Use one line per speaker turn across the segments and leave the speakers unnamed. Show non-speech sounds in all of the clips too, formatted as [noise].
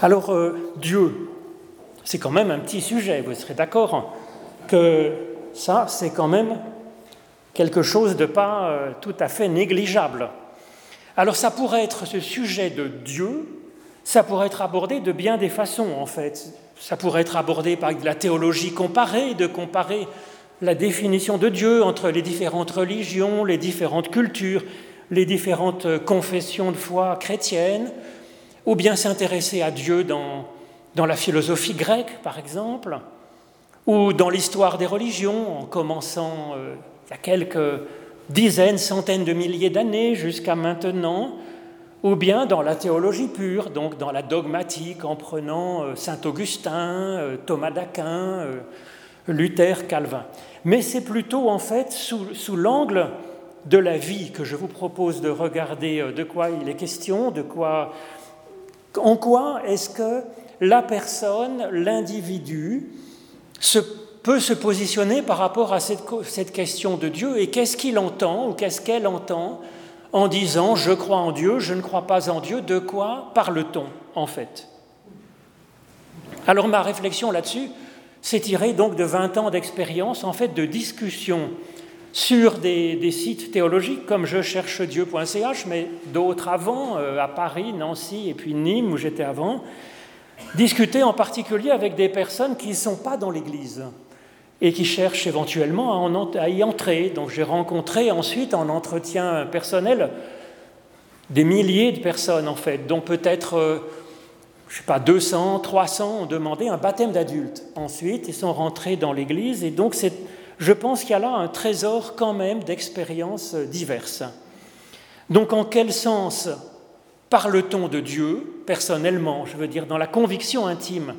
Alors, euh, Dieu, c'est quand même un petit sujet, vous serez d'accord que ça, c'est quand même quelque chose de pas euh, tout à fait négligeable. Alors ça pourrait être ce sujet de Dieu, ça pourrait être abordé de bien des façons en fait. Ça pourrait être abordé par de la théologie comparée, de comparer la définition de Dieu entre les différentes religions, les différentes cultures, les différentes confessions de foi chrétiennes, ou bien s'intéresser à Dieu dans, dans la philosophie grecque, par exemple, ou dans l'histoire des religions, en commençant euh, il y a quelques dizaines, centaines de milliers d'années jusqu'à maintenant, ou bien dans la théologie pure, donc dans la dogmatique, en prenant euh, Saint Augustin, euh, Thomas d'Aquin, Luther, Calvin. Mais c'est plutôt en fait sous, sous l'angle de la vie que je vous propose de regarder de quoi il est question, de quoi, en quoi est-ce que la personne, l'individu, peut se positionner par rapport à cette, question de Dieu et qu'est-ce qu'il entend ou qu'est-ce qu'elle entend en disant je crois en Dieu, je ne crois pas en Dieu, de quoi parle-t-on en fait? Alors ma réflexion là-dessus s'est tirée donc de 20 ans d'expérience, en fait de discussion sur des, sites théologiques comme je cherche Dieu.ch, mais d'autres avant, euh, à Paris, Nancy et puis Nîmes où j'étais avant, discuter en particulier avec des personnes qui ne sont pas dans l'Église et qui cherchent éventuellement à, y entrer. Donc j'ai rencontré ensuite en entretien personnel des milliers de personnes en fait, dont peut-être, euh, je sais pas, 200, 300 ont demandé un baptême d'adulte. Ensuite, ils sont rentrés dans l'Église et donc je pense qu'il y a là un trésor quand même d'expériences diverses. Donc en quel sens Parle-t-on de Dieu personnellement, je veux dire dans la conviction intime?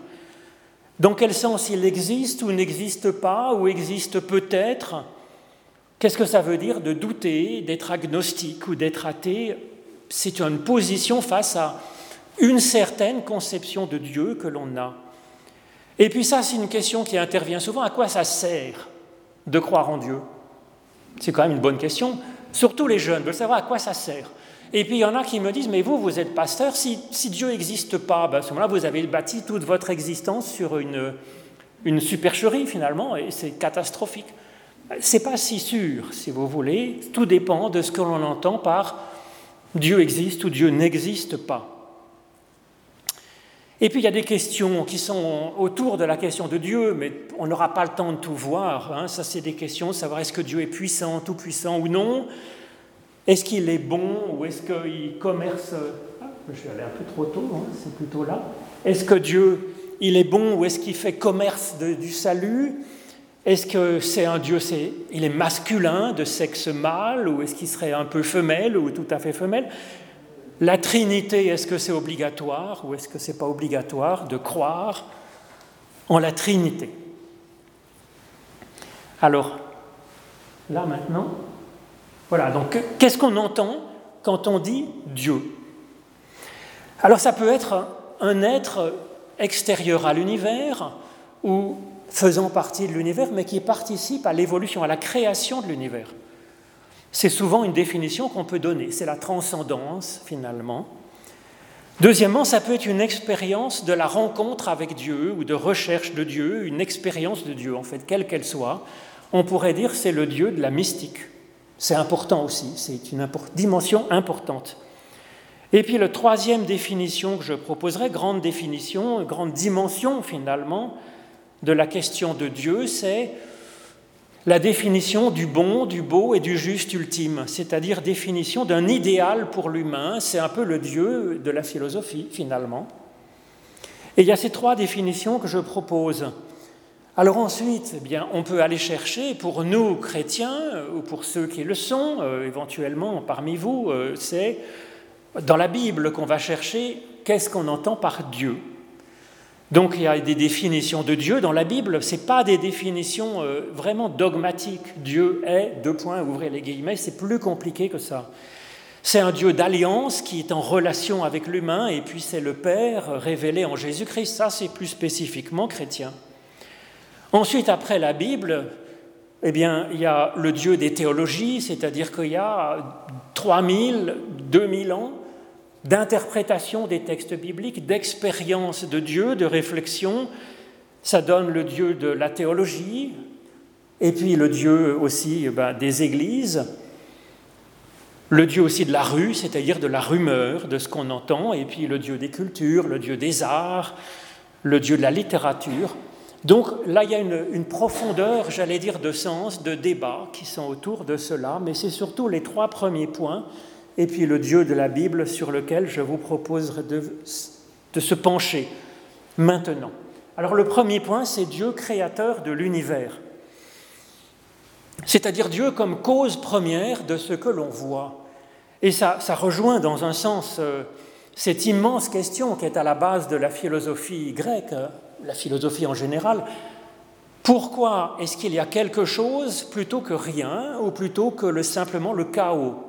Dans quel sens il existe ou n'existe pas, ou existe peut-être? Qu'est-ce que ça veut dire de douter, d'être agnostique ou d'être athée? C'est une position face à une certaine conception de Dieu que l'on a. Et puis ça, c'est une question qui intervient souvent. À quoi ça sert de croire en Dieu C'est quand même une bonne question. Surtout les jeunes veulent savoir à quoi ça sert. Et puis il y en a qui me disent, mais vous, vous êtes pasteur, si, Dieu n'existe pas, ben, à ce moment-là, vous avez bâti toute votre existence sur une, une supercherie finalement, et c'est catastrophique. C'est pas si sûr, si vous voulez. Tout dépend de ce que l'on entend par Dieu existe ou Dieu n'existe pas. Et puis il y a des questions qui sont autour de la question de Dieu, mais on n'aura pas le temps de tout voir. Hein. Ça, c'est des questions, savoir est-ce que Dieu est puissant, tout puissant ou non. Est-ce qu'il est bon ou est-ce qu'il commerce? Ah, Je suis allé un peu trop tôt, hein, c'est plutôt là. Est-ce que Dieu, il est bon ou est-ce qu'il fait commerce du salut? Est-ce que c'est un Dieu, il est masculin, de sexe mâle, ou est-ce qu'il serait un peu femelle ou tout à fait femelle? La Trinité, est-ce que c'est obligatoire ou est-ce que c'est pas obligatoire de croire en la Trinité? Alors, là maintenant, voilà, donc qu'est-ce qu'on entend quand on dit Dieu? Alors ça peut être un être extérieur à l'univers ou faisant partie de l'univers, mais qui participe à l'évolution, à la création de l'univers. C'est souvent une définition qu'on peut donner, c'est la transcendance finalement. Deuxièmement, ça peut être une expérience de la rencontre avec Dieu ou de recherche de Dieu, une expérience de Dieu en fait, quelle qu'elle soit. On pourrait dire c'est le Dieu de la mystique. C'est important aussi, c'est une dimension importante. Et puis la troisième définition que je proposerai, grande définition, grande dimension finalement de la question de Dieu, c'est la définition du bon, du beau et du juste ultime, c'est-à-dire définition d'un idéal pour l'humain, c'est un peu le Dieu de la philosophie finalement. Et il y a ces trois définitions que je propose. Alors ensuite, eh bien, on peut aller chercher, pour nous chrétiens, ou pour ceux qui le sont, euh, éventuellement parmi vous, euh, c'est dans la Bible qu'on va chercher qu'est-ce qu'on entend par Dieu? Donc il y a des définitions de Dieu dans la Bible, ce pas des définitions vraiment dogmatiques. Dieu est, deux points, ouvrez les guillemets, c'est plus compliqué que ça. C'est un Dieu d'alliance qui est en relation avec l'humain, et puis c'est le Père révélé en Jésus-Christ. Ça, c'est plus spécifiquement chrétien. Ensuite, après la Bible, eh bien, il y a le Dieu des théologies, c'est-à-dire qu'il y a 3000, 2000 ans, d'interprétation des textes bibliques, d'expérience de Dieu, de réflexion. Ça donne le Dieu de la théologie, et puis le Dieu aussi eh ben, des églises, le Dieu aussi de la rue, c'est-à-dire de la rumeur, de ce qu'on entend, et puis le Dieu des cultures, le Dieu des arts, le Dieu de la littérature. Donc là, il y a une, profondeur, j'allais dire, de sens, de débat qui sont autour de cela, mais c'est surtout les trois premiers points, et puis le Dieu de la Bible sur lequel je vous proposerai de, se pencher maintenant. Alors le premier point, c'est Dieu créateur de l'univers, c'est-à-dire Dieu comme cause première de ce que l'on voit. Et ça, rejoint dans un sens euh, cette immense question qui est à la base de la philosophie grecque, la philosophie en général, pourquoi est-ce qu'il y a quelque chose plutôt que rien ou plutôt que le, simplement le chaos?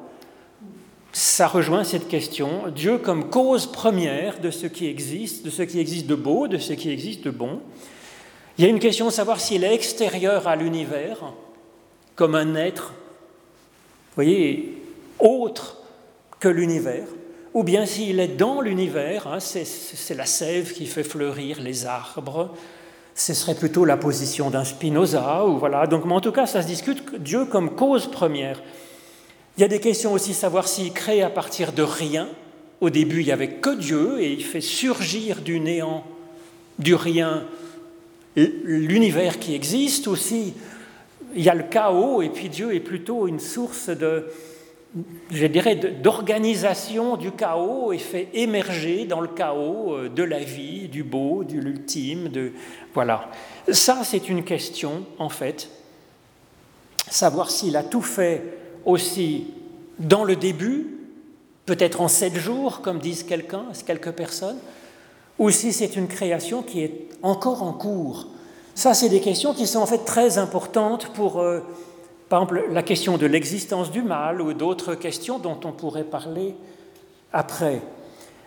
Ça rejoint cette question, Dieu comme cause première de ce qui existe, de ce qui existe de beau, de ce qui existe de bon. Il y a une question de savoir s'il est extérieur à l'univers, comme un être, vous voyez, autre que l'univers, ou bien s'il est dans l'univers, hein, c'est la sève qui fait fleurir les arbres, ce serait plutôt la position d'un Spinoza, ou voilà. Donc, mais en tout cas, ça se discute Dieu comme cause première. Il y a des questions aussi savoir s'il crée à partir de rien. Au début, il n'y avait que Dieu et il fait surgir du néant, du rien, l'univers qui existe aussi. Il y a le chaos et puis Dieu est plutôt une source de, je dirais, d'organisation du chaos et fait émerger dans le chaos euh, de la vie, du beau, de l'ultime. De... Voilà. Ça, c'est une question, en fait. Savoir s'il a tout fait aussi dans le début, peut-être en sept jours, comme disent quelqu'un, quelques personnes, ou si c'est une création qui est encore en cours. Ça, c'est des questions qui sont en fait très importantes pour... Euh, par exemple, la question de l'existence du mal ou d'autres questions dont on pourrait parler après.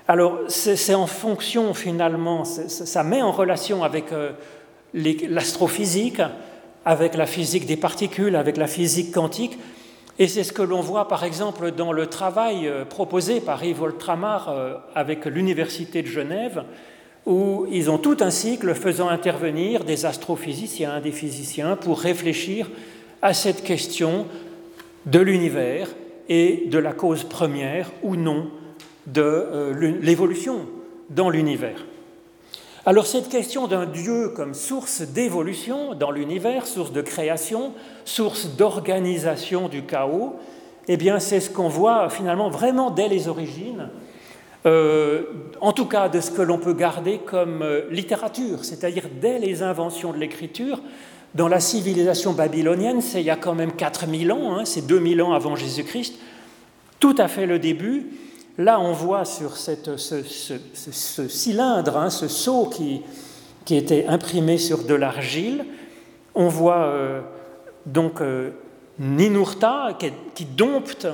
Alors, c'est en fonction, finalement, ça met en relation avec euh, l'astrophysique, avec la physique des particules, avec la physique quantique. Et c'est ce que l'on voit, par exemple, dans le travail euh, proposé par Yves Oltramar euh, avec l'Université de Genève, où ils ont tout un cycle faisant intervenir des astrophysiciens, des physiciens, pour réfléchir à cette question de l'univers et de la cause première ou non de euh, l'évolution dans l'univers. Alors cette question d'un Dieu comme source d'évolution dans l'univers, source de création, source d'organisation du chaos, eh bien c'est ce qu'on voit finalement vraiment dès les origines, euh, en tout cas de ce que l'on peut garder comme euh, littérature, c'est-à-dire dès les inventions de l'écriture, dans la civilisation babylonienne, c'est il y a quand même 4000 ans, hein, c'est 2000 ans avant Jésus-Christ, tout à fait le début. Là, on voit sur ce, cylindre, hein, ce seau qui, était imprimé sur de l'argile, on voit euh, donc euh, Ninurta qui, dompte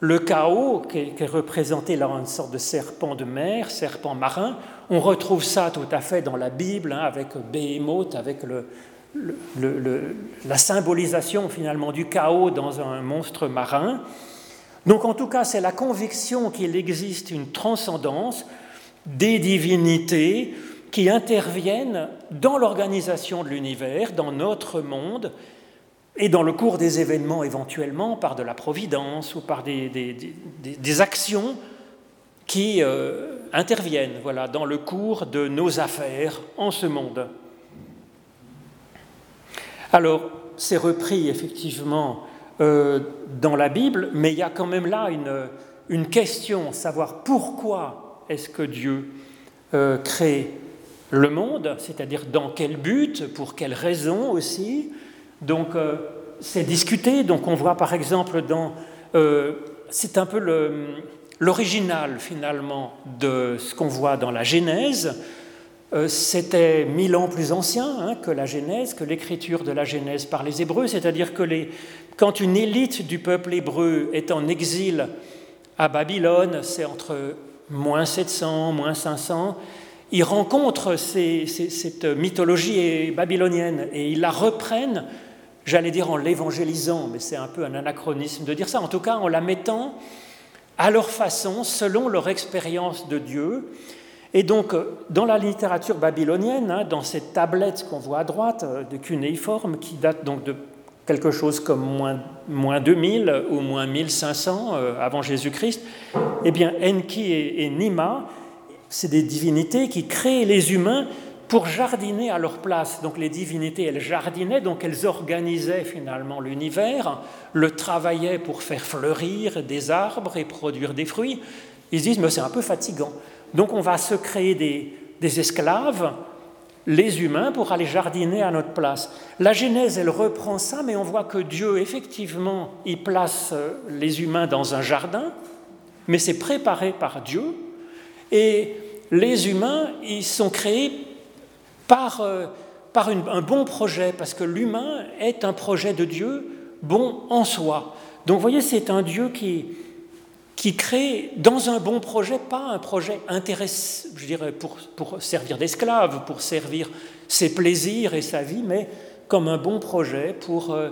le chaos, qui est, représenté là en une sorte de serpent de mer, serpent marin. On retrouve ça tout à fait dans la Bible, hein, avec Behemoth, avec la symbolisation finalement du chaos dans un monstre marin. Donc en tout cas, c'est la conviction qu'il existe une transcendance des divinités qui interviennent dans l'organisation de l'univers, dans notre monde, et dans le cours des événements éventuellement par de la providence ou par des, actions qui euh, interviennent voilà, dans le cours de nos affaires en ce monde. Alors, c'est repris effectivement euh, dans la Bible, mais il y a quand même là une, question, savoir pourquoi est-ce que Dieu euh, crée le monde, c'est-à-dire dans quel but, pour quelle raison aussi. Donc, euh, c'est discuté. Donc, on voit par exemple dans. c'est un peu l'original finalement de ce qu'on voit dans la Genèse. Euh, c'était mille ans plus ancien hein, que la Genèse, que l'écriture de la Genèse par les Hébreux, c'est-à-dire que quand une élite du peuple hébreu est en exil à Babylone, c'est entre moins 700, moins 500, ils rencontrent cette mythologie babylonienne et ils la reprennent, j'allais dire en l'évangélisant, mais c'est un peu un anachronisme de dire ça, en tout cas en la mettant à leur façon, selon leur expérience de Dieu. Et donc, dans la littérature babylonienne, hein, dans cette tablette qu'on voit à droite de cunéiforme, qui date donc de quelque chose comme moins, moins 2000 ou moins 1500 euh, avant Jésus-Christ, eh bien Enki et, Nima, c'est des divinités qui créent les humains pour jardiner à leur place. Donc les divinités, elles jardinaient, donc elles organisaient finalement l'univers, le travaillaient pour faire fleurir des arbres et produire des fruits. Ils se disent, mais c'est un peu fatigant. Donc on va se créer des, esclaves les humains pour aller jardiner à notre place. La Genèse, elle reprend ça, mais on voit que Dieu, effectivement, il place euh, les humains dans un jardin, mais c'est préparé par Dieu. Et les humains, ils sont créés par, euh, un bon projet, parce que l'humain est un projet de Dieu bon en soi. Donc vous voyez, c'est un Dieu qui, qui crée dans un bon projet, pas un projet intéressant, je dirais, pour, pour servir d'esclave, pour servir ses plaisirs et sa vie, mais comme un bon projet pour euh,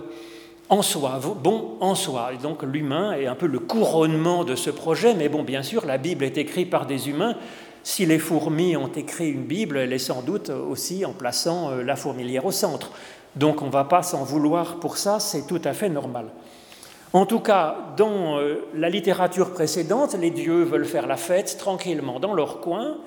en soi, bon en soi. Et donc l'humain est un peu le couronnement de ce projet, mais bon, bien sûr, la Bible est écrite par des humains. Si les fourmis ont écrit une Bible, elle est sans doute aussi en plaçant euh, la fourmilière au centre. Donc on ne va pas s'en vouloir pour ça, c'est tout à fait normal. En tout cas, dans euh, la littérature précédente, les dieux veulent faire la fête tranquillement dans leur coin,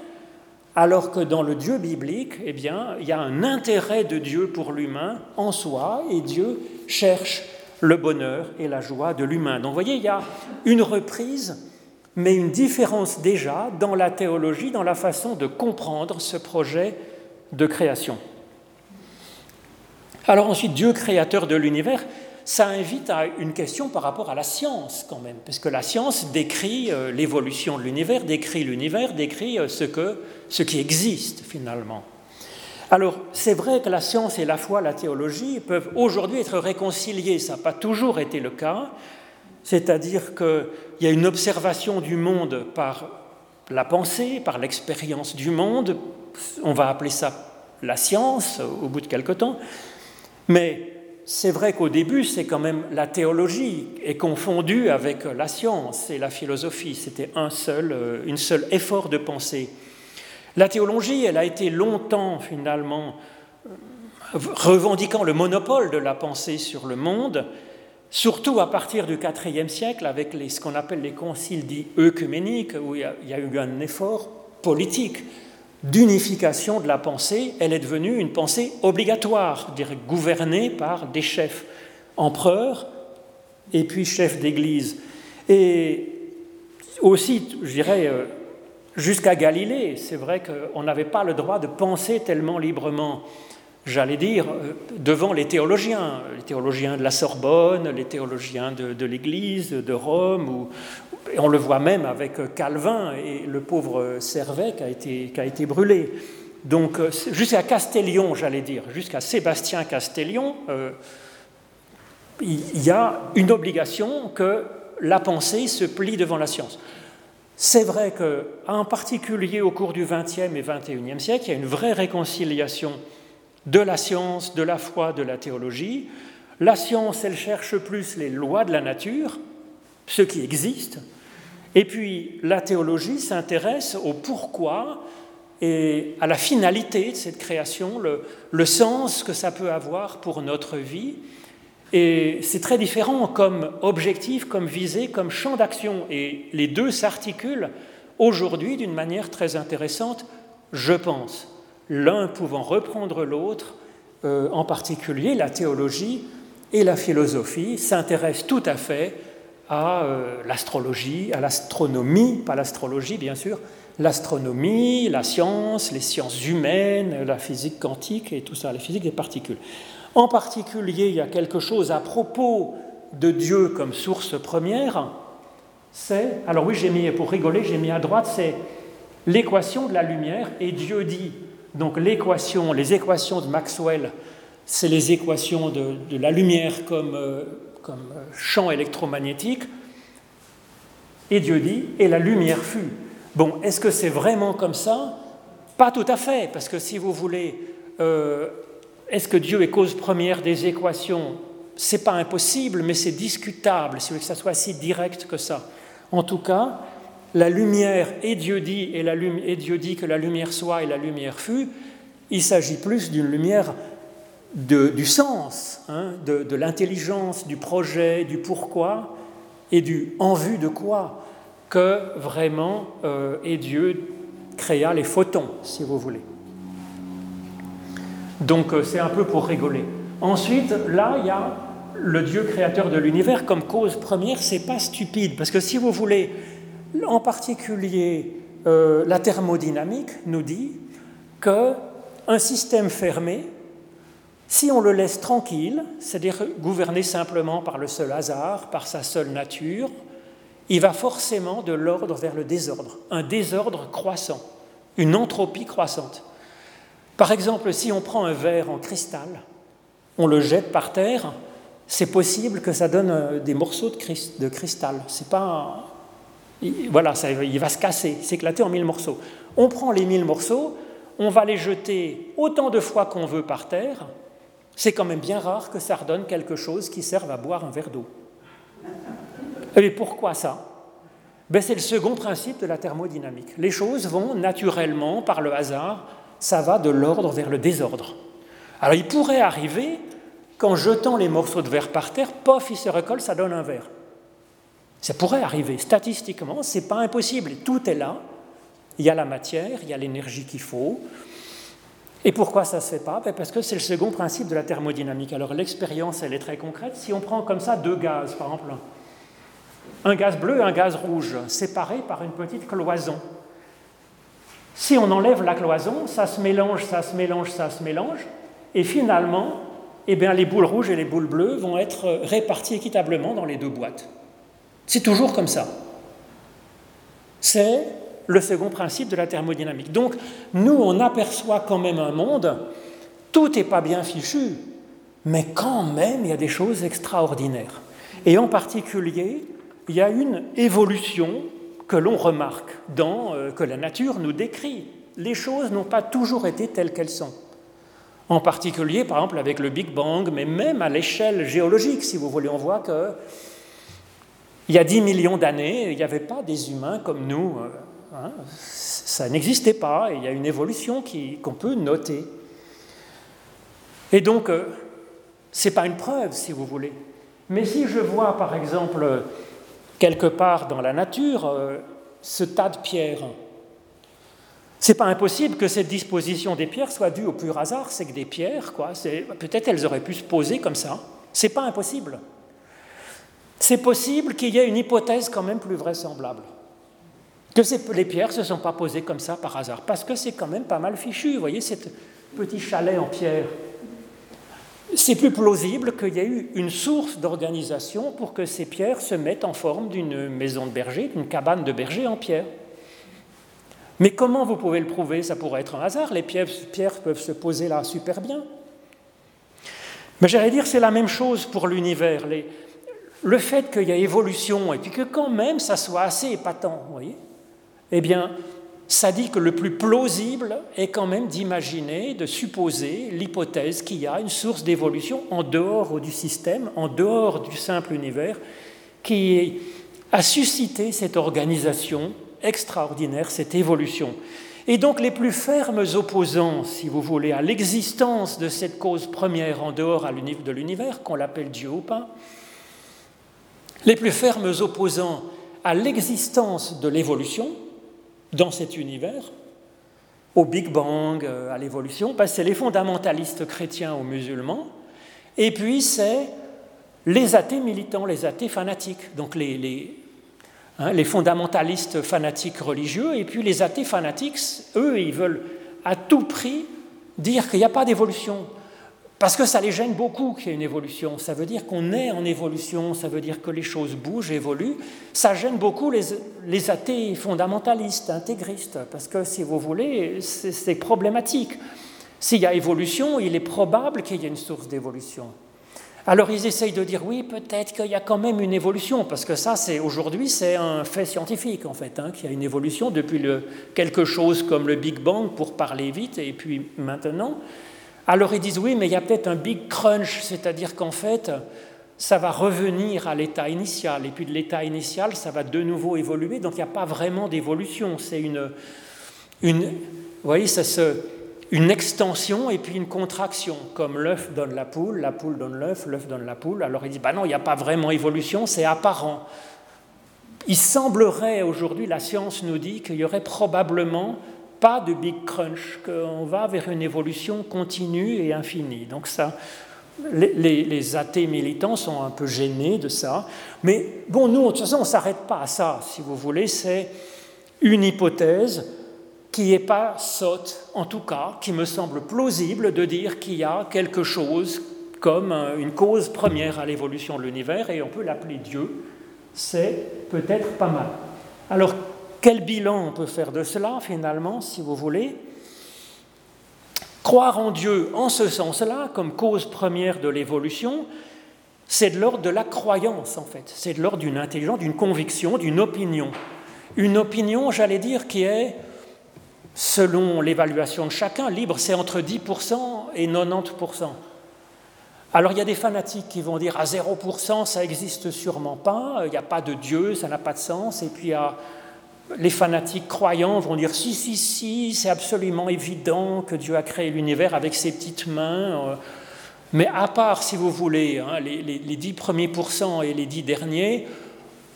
alors que dans le Dieu biblique, eh bien, il y a un intérêt de Dieu pour l'humain en soi, et Dieu cherche le bonheur et la joie de l'humain. Donc vous voyez, il y a une reprise, mais une différence déjà dans la théologie, dans la façon de comprendre ce projet de création. Alors ensuite, Dieu créateur de l'univers, ça invite à une question par rapport à la science quand même, parce que la science décrit euh, l'évolution de l'univers, décrit l'univers, décrit euh, ce, que, ce qui existe finalement. Alors, c'est vrai que la science et la foi, la théologie peuvent aujourd'hui être réconciliées, ça n'a pas toujours été le cas, c'est-à-dire qu'il y a une observation du monde par la pensée, par l'expérience du monde, on va appeler ça la science au bout de quelque temps, mais c'est vrai qu'au début, c'est quand même la théologie est confondue avec la science et la philosophie. C'était un seul, euh, une seul effort de pensée. La théologie, elle a été longtemps finalement euh, revendiquant le monopole de la pensée sur le monde, surtout à partir du IVe siècle avec ce qu'on appelle les conciles dits œcuméniques, où il y a eu un effort politique d'unification de la pensée, elle est devenue une pensée obligatoire, gouvernée par des chefs, empereurs et puis chefs d'Église. Et aussi, je dirais, euh, jusqu'à Galilée, c'est vrai qu'on n'avait pas le droit de penser tellement librement, j'allais dire, euh, devant les théologiens, les théologiens de la Sorbonne, les théologiens de, de l'Église, de Rome, ou, et on le voit même avec Calvin et le pauvre Servet qui a été, qui a été brûlé. Donc jusqu'à Castellion, j'allais dire, jusqu'à Sébastien Castellion, euh, il y a une obligation que la pensée se plie devant la science. C'est vrai qu'en particulier au cours du XXe et XXIe siècle, il y a une vraie réconciliation de la science, de la foi, de la théologie. La science, elle cherche plus les lois de la nature, ce qui existe, et puis la théologie s'intéresse au pourquoi et à la finalité de cette création, le, sens que ça peut avoir pour notre vie. Et c'est très différent comme objectif, comme visée, comme champ d'action. Et les deux s'articulent aujourd'hui d'une manière très intéressante, je pense. L'un pouvant reprendre l'autre, euh, en particulier la théologie et la philosophie s'intéressent tout à fait à euh, l'astrologie, à l'astronomie, pas l'astrologie bien sûr, l'astronomie, la science, les sciences humaines, la physique quantique et tout ça, la physique des particules. En particulier, il y a quelque chose à propos de Dieu comme source première, c'est, alors oui, j'ai mis, pour rigoler, j'ai mis à droite, c'est l'équation de la lumière, et Dieu dit, donc l'équation, les équations de Maxwell, c'est les équations de, la lumière comme euh, comme euh, champ électromagnétique. Et Dieu dit, et la lumière fut. Bon, est-ce que c'est vraiment comme ça? Pas tout à fait, parce que si vous voulez, euh, est-ce que Dieu est cause première des équations? C'est pas impossible, mais c'est discutable, si vous voulez que ça soit si direct que ça. En tout cas, la lumière, et Dieu dit, et, la, et Dieu dit que la lumière soit et la lumière fut, il s'agit plus d'une lumière du sens, hein, de, l'intelligence, du projet, du pourquoi et du en vue de quoi que vraiment euh, et Dieu créa les photons, si vous voulez. Donc euh, c'est un peu pour rigoler. Ensuite, là, il y a le Dieu créateur de l'univers comme cause première, c'est pas stupide, parce que si vous voulez, en particulier, euh, la thermodynamique nous dit que un système fermé, si on le laisse tranquille, c'est-à-dire gouverné simplement par le seul hasard, par sa seule nature, il va forcément de l'ordre vers le désordre, un désordre croissant, une entropie croissante. Par exemple, si on prend un verre en cristal, on le jette par terre, c'est possible que ça donne euh, des morceaux de, cristal. C'est pas. Voilà, ça, il va se casser, s'éclater en mille morceaux. On prend les mille morceaux, on va les jeter autant de fois qu'on veut par terre. C'est quand même bien rare que ça redonne quelque chose qui serve à boire un verre d'eau. Et pourquoi ça? Ben, C'est le second principe de la thermodynamique. Les choses vont naturellement, par le hasard, ça va de l'ordre vers le désordre. Alors il pourrait arriver qu'en jetant les morceaux de verre par terre, pof, ils se recollent, ça donne un verre. Ça pourrait arriver. Statistiquement, ce n'est pas impossible. Tout est là. Il y a la matière, il y a l'énergie qu'il faut. Et pourquoi ça ne se fait pas? Ben, Parce que c'est le second principe de la thermodynamique. Alors l'expérience, elle est très concrète. Si on prend comme ça deux gaz, par exemple, un gaz bleu et un gaz rouge, séparés par une petite cloison. Si on enlève la cloison, ça se mélange, ça se mélange, ça se mélange, et finalement, eh bien, les boules rouges et les boules bleues vont être réparties équitablement dans les deux boîtes. C'est toujours comme ça. C'est le second principe de la thermodynamique. Donc, nous, on aperçoit quand même un monde, tout n'est pas bien fichu, mais quand même, il y a des choses extraordinaires. Et en particulier, il y a une évolution que l'on remarque, dans, euh, que la nature nous décrit. Les choses n'ont pas toujours été telles qu'elles sont. En particulier, par exemple, avec le Big Bang, mais même à l'échelle géologique, si vous voulez, on voit que il y a 10 millions d'années, il n'y avait pas des humains comme nous. Hein. ça n'existait pas, et il y a une évolution qu'on peut noter. Et donc, euh, ce n'est pas une preuve, si vous voulez. Mais si je vois, par exemple, quelque part dans la nature, euh, ce tas de pierres, c'est pas impossible que cette disposition des pierres soit due au pur hasard, c'est que des pierres, quoi. Peut-être elles auraient pu se poser comme ça. C'est pas impossible. C'est possible qu'il y ait une hypothèse quand même plus vraisemblable. Que les pierres ne se sont pas posées comme ça par hasard, parce que c'est quand même pas mal fichu. Vous voyez, ce petit chalet en pierre, c'est plus plausible qu'il y ait eu une source d'organisation pour que ces pierres se mettent en forme d'une maison de berger, d'une cabane de berger en pierre. Mais comment vous pouvez le prouver? Ça pourrait être un hasard. Les pierres, peuvent se poser là super bien. Mais j'allais dire, c'est la même chose pour l'univers. Le fait qu'il y ait évolution et puis que quand même ça soit assez épatant, vous voyez, eh bien, ça dit que le plus plausible est quand même d'imaginer, de supposer l'hypothèse qu'il y a une source d'évolution en dehors du système, en dehors du simple univers, qui a suscité cette organisation extraordinaire, cette évolution. Et donc les plus fermes opposants, si vous voulez, à l'existence de cette cause première en dehors de l'univers, qu'on l'appelle Dieu ou pas, les plus fermes opposants à l'existence de l'évolution dans cet univers, au Big Bang, euh, à l'évolution, c'est les fondamentalistes chrétiens ou musulmans, et puis c'est les athées militants, les athées fanatiques, donc Hein, les fondamentalistes fanatiques religieux, et puis les athées fanatiques, eux, ils veulent à tout prix dire qu'il n'y a pas d'évolution. Parce que ça les gêne beaucoup qu'il y ait une évolution. Ça veut dire qu'on est en évolution, ça veut dire que les choses bougent, évoluent. Ça gêne beaucoup les, athées fondamentalistes, intégristes, parce que si vous voulez, c'est problématique. S'il y a évolution, il est probable qu'il y ait une source d'évolution. Alors ils essayent de dire oui, peut-être qu'il y a quand même une évolution, parce que ça, c'est aujourd'hui, c'est un fait scientifique en fait, hein, qu'il y a une évolution depuis quelque chose comme le Big Bang pour parler vite, et puis maintenant. Alors ils disent oui, mais il y a peut-être un Big Crunch, c'est-à-dire qu'en fait, ça va revenir à l'état initial, et puis de l'état initial, ça va de nouveau évoluer, donc il n'y a pas vraiment d'évolution, c'est une, une, voyez, ça se, une extension et puis une contraction, comme l'œuf donne la poule, la poule donne l'œuf, l'œuf donne la poule, alors il dit, bah non, il n'y a pas vraiment évolution, c'est apparent. Il semblerait aujourd'hui, la science nous dit qu'il y aurait probablement pas de big crunch, qu'on va vers une évolution continue et infinie. Donc ça, les, athées militants sont un peu gênés de ça. Mais bon, nous, de toute façon, on ne s'arrête pas à ça, si vous voulez. C'est une hypothèse qui n'est pas sotte, en tout cas, qui me semble plausible de dire qu'il y a quelque chose comme une cause première à l'évolution de l'univers, et on peut l'appeler Dieu. C'est peut-être pas mal. Alors, quel bilan on peut faire de cela, finalement, si vous voulez? Croire en Dieu en ce sens-là, comme cause première de l'évolution, c'est de l'ordre de la croyance, en fait. C'est de l'ordre d'une intelligence, d'une conviction, d'une opinion. Une opinion, j'allais dire, qui est, selon l'évaluation de chacun, libre, c'est entre 10% et 90%. Alors il y a des fanatiques qui vont dire à 0%, ça n'existe sûrement pas, il n'y a pas de Dieu, ça n'a pas de sens, et puis à les fanatiques croyants vont dire si, si, si, c'est absolument évident que Dieu a créé l'univers avec ses petites mains. Euh. Mais à part, si vous voulez, hein, les, les, 10 premiers pourcents et les 10 derniers,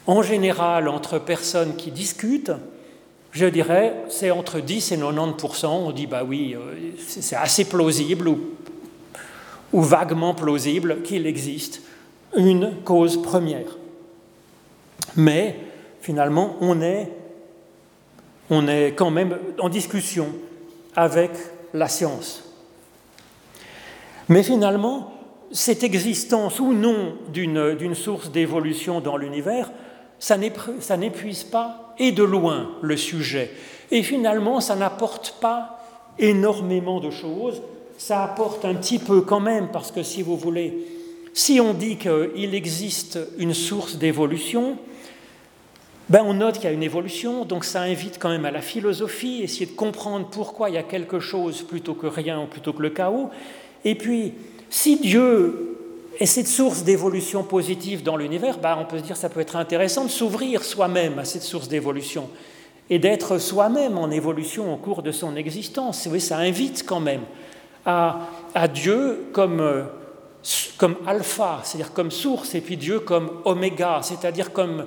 en général, entre personnes qui discutent, je dirais, c'est entre 10 et 90% On dit, bah oui, euh, c'est assez plausible ou, ou vaguement plausible qu'il existe une cause première. Mais finalement, on est on est quand même en discussion avec la science. Mais finalement, cette existence ou non d'une source d'évolution dans l'univers, ça n'épuise pas et de loin le sujet. Et finalement, ça n'apporte pas énormément de choses, ça apporte un petit peu quand même, parce que si vous voulez, si on dit qu'il existe une source d'évolution, ben, on note qu'il y a une évolution, donc ça invite quand même à la philosophie, essayer de comprendre pourquoi il y a quelque chose plutôt que rien ou plutôt que le chaos. Et puis, si Dieu est cette source d'évolution positive dans l'univers, ben, on peut se dire que ça peut être intéressant de s'ouvrir soi-même à cette source d'évolution et d'être soi-même en évolution au cours de son existence. Oui, ça invite quand même à, à Dieu comme, euh, comme alpha, c'est-à-dire comme source, et puis Dieu comme oméga, c'est-à-dire comme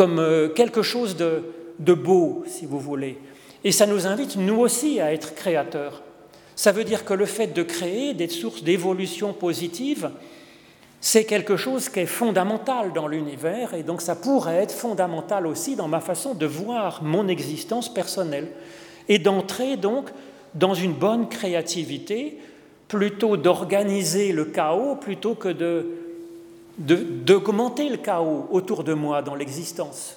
comme euh, quelque chose de, beau, si vous voulez. Et ça nous invite, nous aussi, à être créateurs. Ça veut dire que le fait de créer, des sources d'évolution positive, c'est quelque chose qui est fondamental dans l'univers, et donc ça pourrait être fondamental aussi dans ma façon de voir mon existence personnelle, et d'entrer donc dans une bonne créativité, plutôt d'organiser le chaos, plutôt que de d'augmenter le chaos autour de moi dans l'existence.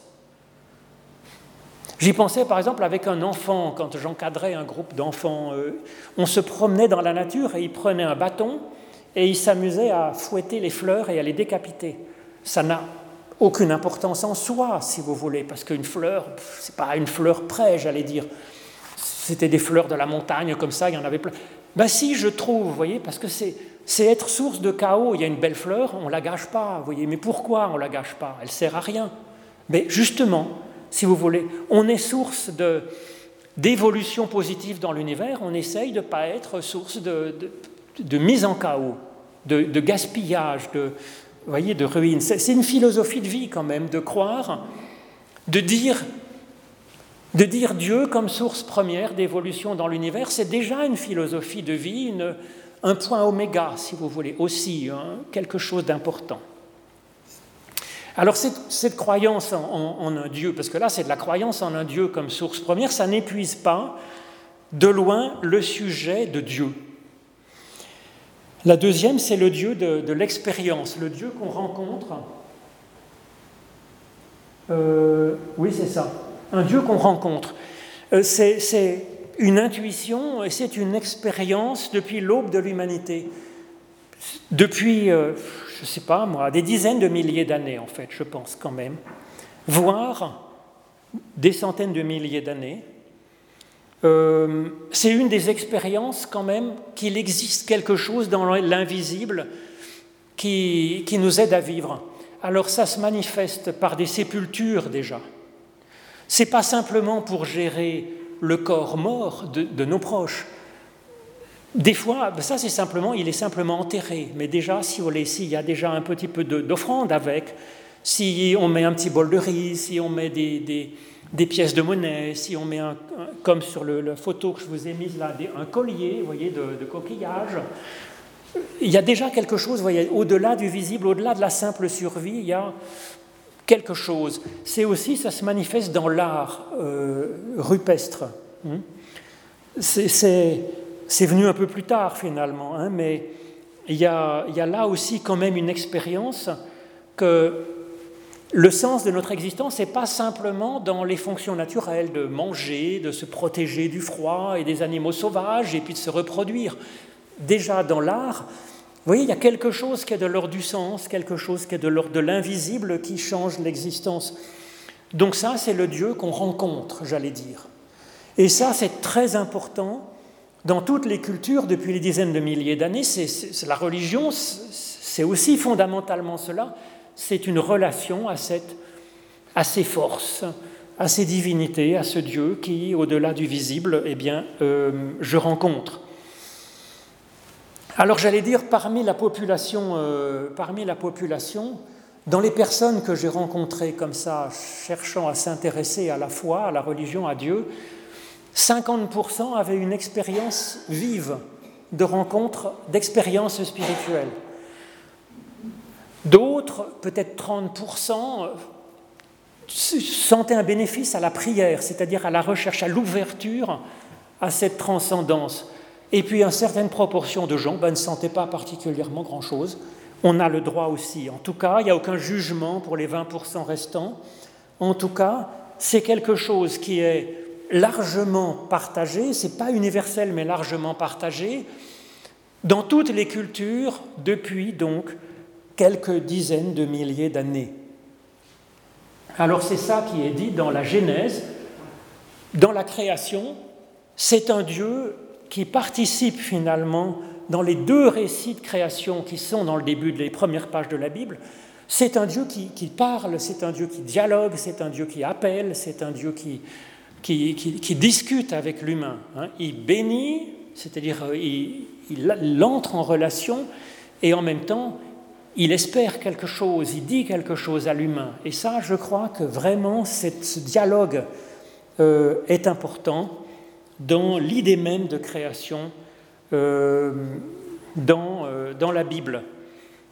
J'y pensais par exemple avec un enfant, quand j'encadrais un groupe d'enfants. Euh, on se promenait dans la nature et ils prenaient un bâton et ils s'amusaient à fouetter les fleurs et à les décapiter. Ça n'a aucune importance en soi, si vous voulez, parce qu'une fleur, c'est pas une fleur près, j'allais dire. C'était des fleurs de la montagne comme ça, il y en avait plein. Ben si, je trouve, voyez, parce que c'est c'est être source de chaos. Il y a une belle fleur, on ne la gâche pas, vous voyez. Mais pourquoi on ne la gâche pas? Elle sert à rien. Mais justement, si vous voulez, on est source d'évolution positive dans l'univers, on essaye de ne pas être source de, mise en chaos, de, gaspillage, de, voyez, de ruine. C'est une philosophie de vie quand même, de croire, de dire, de dire Dieu comme source première d'évolution dans l'univers, c'est déjà une philosophie de vie, un point oméga, si vous voulez, aussi, hein, quelque chose d'important. Alors cette, croyance en, un Dieu, parce que là c'est de la croyance en un Dieu comme source première, ça n'épuise pas de loin le sujet de Dieu. La deuxième, c'est le Dieu de, l'expérience, le Dieu qu'on rencontre. Euh, oui, c'est ça, un Dieu qu'on rencontre. Euh, c'est une intuition et c'est une expérience depuis l'aube de l'humanité. Depuis, euh, je ne sais pas moi, des dizaines de milliers d'années en fait, je pense quand même, voire des centaines de milliers d'années. Euh, c'est une des expériences quand même qu'il existe quelque chose dans l'invisible qui, qui nous aide à vivre. Alors ça se manifeste par des sépultures déjà. C'est pas simplement pour gérer le corps mort de, nos proches. Des fois, ben ça c'est simplement, il est simplement enterré. Mais déjà, si s'il y a déjà un petit peu d'offrande avec, si on met un petit bol de riz, si on met des, pièces de monnaie, si on met, comme sur la photo que je vous ai mise là, un collier, vous voyez, de, de coquillage, il y a déjà quelque chose, vous voyez, au-delà du visible, au-delà de la simple survie, il y a quelque chose. C'est aussi, ça se manifeste dans l'art euh, rupestre. Hein. C'est venu un peu plus tard finalement, hein, mais il y, a, il y, a, là aussi quand même une expérience que le sens de notre existence n'est pas simplement dans les fonctions naturelles de manger, de se protéger du froid et des animaux sauvages et puis de se reproduire. Déjà dans l'art, voyez, il y a quelque chose qui est de l'ordre du sens, quelque chose qui est de l'ordre de l'invisible qui change l'existence. Donc ça, c'est le Dieu qu'on rencontre, j'allais dire. Et ça, c'est très important dans toutes les cultures depuis les dizaines de milliers d'années. C'est, la religion, c'est aussi fondamentalement cela. C'est une relation à, cette, ces forces, à ces divinités, à ce Dieu qui, au-delà du visible, eh bien, euh, je rencontre. Alors j'allais dire, parmi la population, euh, parmi la population dans les personnes que j'ai rencontrées comme ça, cherchant à s'intéresser à la foi, à la religion, à Dieu, 50% avaient une expérience vive de rencontre, d'expérience spirituelle. D'autres, peut-être 30%, sentaient un bénéfice à la prière, c'est-à-dire à la recherche, à l'ouverture à cette transcendance. Et puis, une certaine proportion de gens ne sentaient pas particulièrement grand-chose. On a le droit aussi. En tout cas, il n'y a aucun jugement pour les 20% restants. En tout cas, c'est quelque chose qui est largement partagé, ce n'est pas universel, mais largement partagé, dans toutes les cultures depuis donc quelques dizaines de milliers d'années. Alors c'est ça qui est dit dans la Genèse, dans la création, c'est un Dieu qui participe finalement dans les deux récits de création qui sont dans le début des premières pages de la Bible. C'est un Dieu qui, parle, c'est un Dieu qui dialogue, c'est un Dieu qui appelle, c'est un Dieu qui, qui, discute avec l'humain. Hein. Il bénit, c'est-à-dire euh, il, il, entre en relation et en même temps il espère quelque chose, il dit quelque chose à l'humain. Et ça, je crois que vraiment ce dialogue euh, est important dans l'idée même de création euh, dans, euh, dans, la Bible.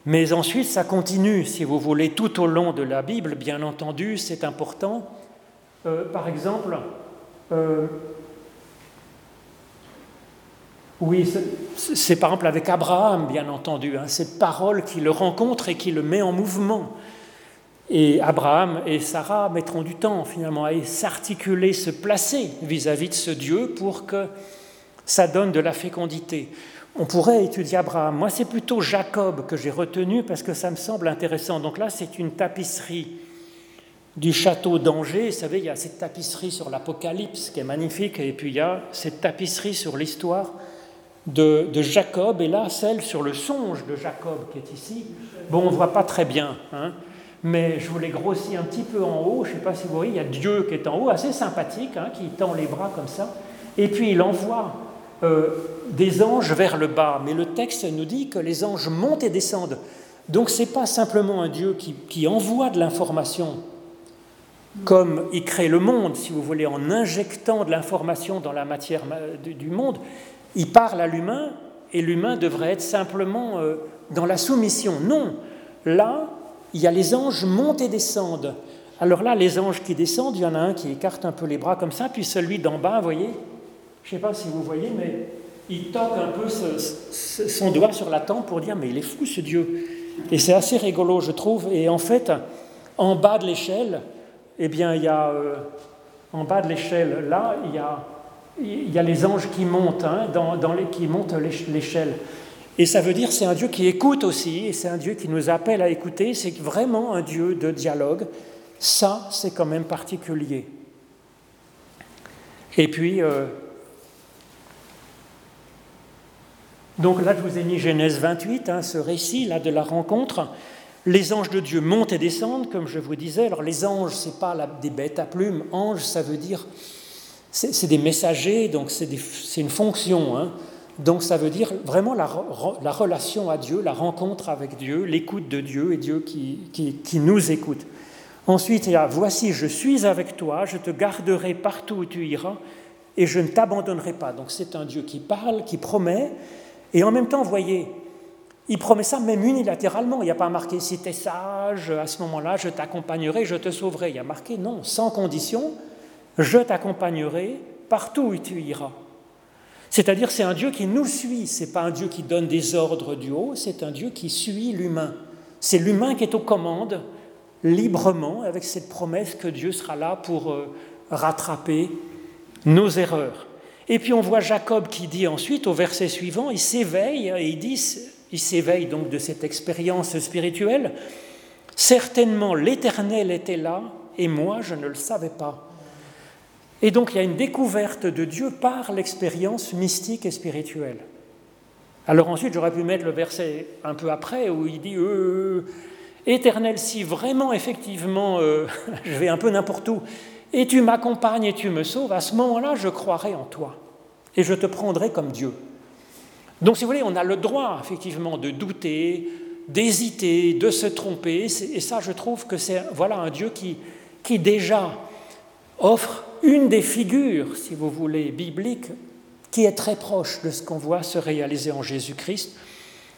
Mais ensuite, ça continue, si vous voulez, tout au long de la Bible, bien entendu, c'est important. Euh, par exemple, oui, c'est par exemple avec Abraham, bien entendu, hein, cette parole qui le rencontre et qui le met en mouvement. Et Abraham et Sarah mettront du temps finalement à s'articuler, se placer vis-à-vis de ce Dieu pour que ça donne de la fécondité. On pourrait étudier Abraham. Moi, c'est plutôt Jacob que j'ai retenu parce que ça me semble intéressant. Donc là, c'est une tapisserie du château d'Angers. Vous savez, il y a cette tapisserie sur l'Apocalypse qui est magnifique, et puis il y a cette tapisserie sur l'histoire de, Jacob, et là, celle sur le songe de Jacob qui est ici. Bon, on ne voit pas très bien. Hein mais je vous l'ai grossi un petit peu en haut, je ne sais pas si vous voyez, il y a Dieu qui est en haut, assez sympathique, hein, qui tend les bras comme ça, et puis il envoie euh, des anges vers le bas, mais le texte nous dit que les anges montent et descendent. Donc ce n'est pas simplement un Dieu qui, envoie de l'information, comme il crée le monde, si vous voulez, en injectant de l'information dans la matière du monde, il parle à l'humain, et l'humain devrait être simplement euh, dans la soumission. Non, là, il y a les anges montent et descendent. Alors là, les anges qui descendent, il y en a un qui écarte un peu les bras comme ça, puis celui d'en bas, vous voyez, je ne sais pas si vous voyez, mais il toque un peu son doigt sur la tempe pour dire, mais il est fou ce Dieu. Et c'est assez rigolo, je trouve. Et en fait, en bas de l'échelle, eh bien, il y a, euh, en bas de l'échelle, là, il y a, il y a les anges qui montent, hein, dans, dans les, qui montent l'échelle. Et ça veut dire c'est un Dieu qui écoute aussi, et c'est un Dieu qui nous appelle à écouter, c'est vraiment un Dieu de dialogue. Ça, c'est quand même particulier. Et puis, euh, Donc là, je vous ai mis Genèse 28, hein, ce récit là de la rencontre. Les anges de Dieu montent et descendent, comme je vous disais. Alors les anges, ce n'est pas des bêtes à plumes. Ange, ça veut dire, c'est des messagers, donc c'est une fonction. Hein. Donc ça veut dire vraiment la, relation à Dieu, la rencontre avec Dieu, l'écoute de Dieu et Dieu qui, qui, nous écoute. Ensuite, il y a Voici, je suis avec toi, je te garderai partout où tu iras et je ne t'abandonnerai pas. Donc c'est un Dieu qui parle, qui promet, et en même temps, voyez, il promet ça même unilatéralement. Il n'y a pas marqué si tu es sage, à ce moment-là, je t'accompagnerai, je te sauverai. Il y a marqué non, sans condition, je t'accompagnerai partout où tu iras. C'est-à-dire, c'est un Dieu qui nous suit, ce n'est pas un Dieu qui donne des ordres du haut, c'est un Dieu qui suit l'humain. C'est l'humain qui est aux commandes, librement, avec cette promesse que Dieu sera là pour euh, rattraper nos erreurs. Et puis on voit Jacob qui dit ensuite, au verset suivant, il s'éveille et il dit, il s'éveille donc de cette expérience spirituelle, certainement l'Éternel était là et moi je ne le savais pas. Et donc il y a une découverte de Dieu par l'expérience mystique et spirituelle. Alors ensuite, j'aurais pu mettre le verset un peu après où il dit euh, Éternel, si vraiment, effectivement, euh, [laughs] je vais un peu n'importe où, et tu m'accompagnes et tu me sauves, à ce moment-là, je croirai en toi et je te prendrai comme Dieu. Donc, si vous voulez, on a le droit, effectivement, de douter, d'hésiter, de se tromper, et ça, je trouve que c'est voilà un Dieu qui, qui déjà offre une des figures, si vous voulez, bibliques, qui est très proche de ce qu'on voit se réaliser en Jésus-Christ.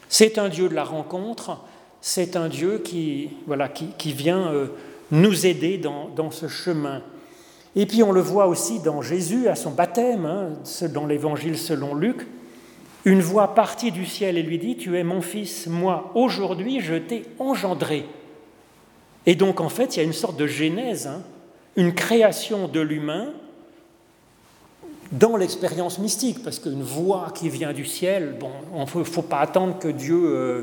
C'est un Dieu de la rencontre, c'est un Dieu qui, voilà, qui, vient euh, nous aider dans, ce chemin. Et puis on le voit aussi dans Jésus à son baptême, hein, dans l'évangile selon Luc. Une voix partit du ciel et lui dit, Tu es mon fils, moi, aujourd'hui je t'ai engendré. Et donc en fait, il y a une sorte de genèse. Hein une création de l'humain dans l'expérience mystique, parce qu'une voix qui vient du ciel, bon, il ne faut, pas attendre que Dieu, euh,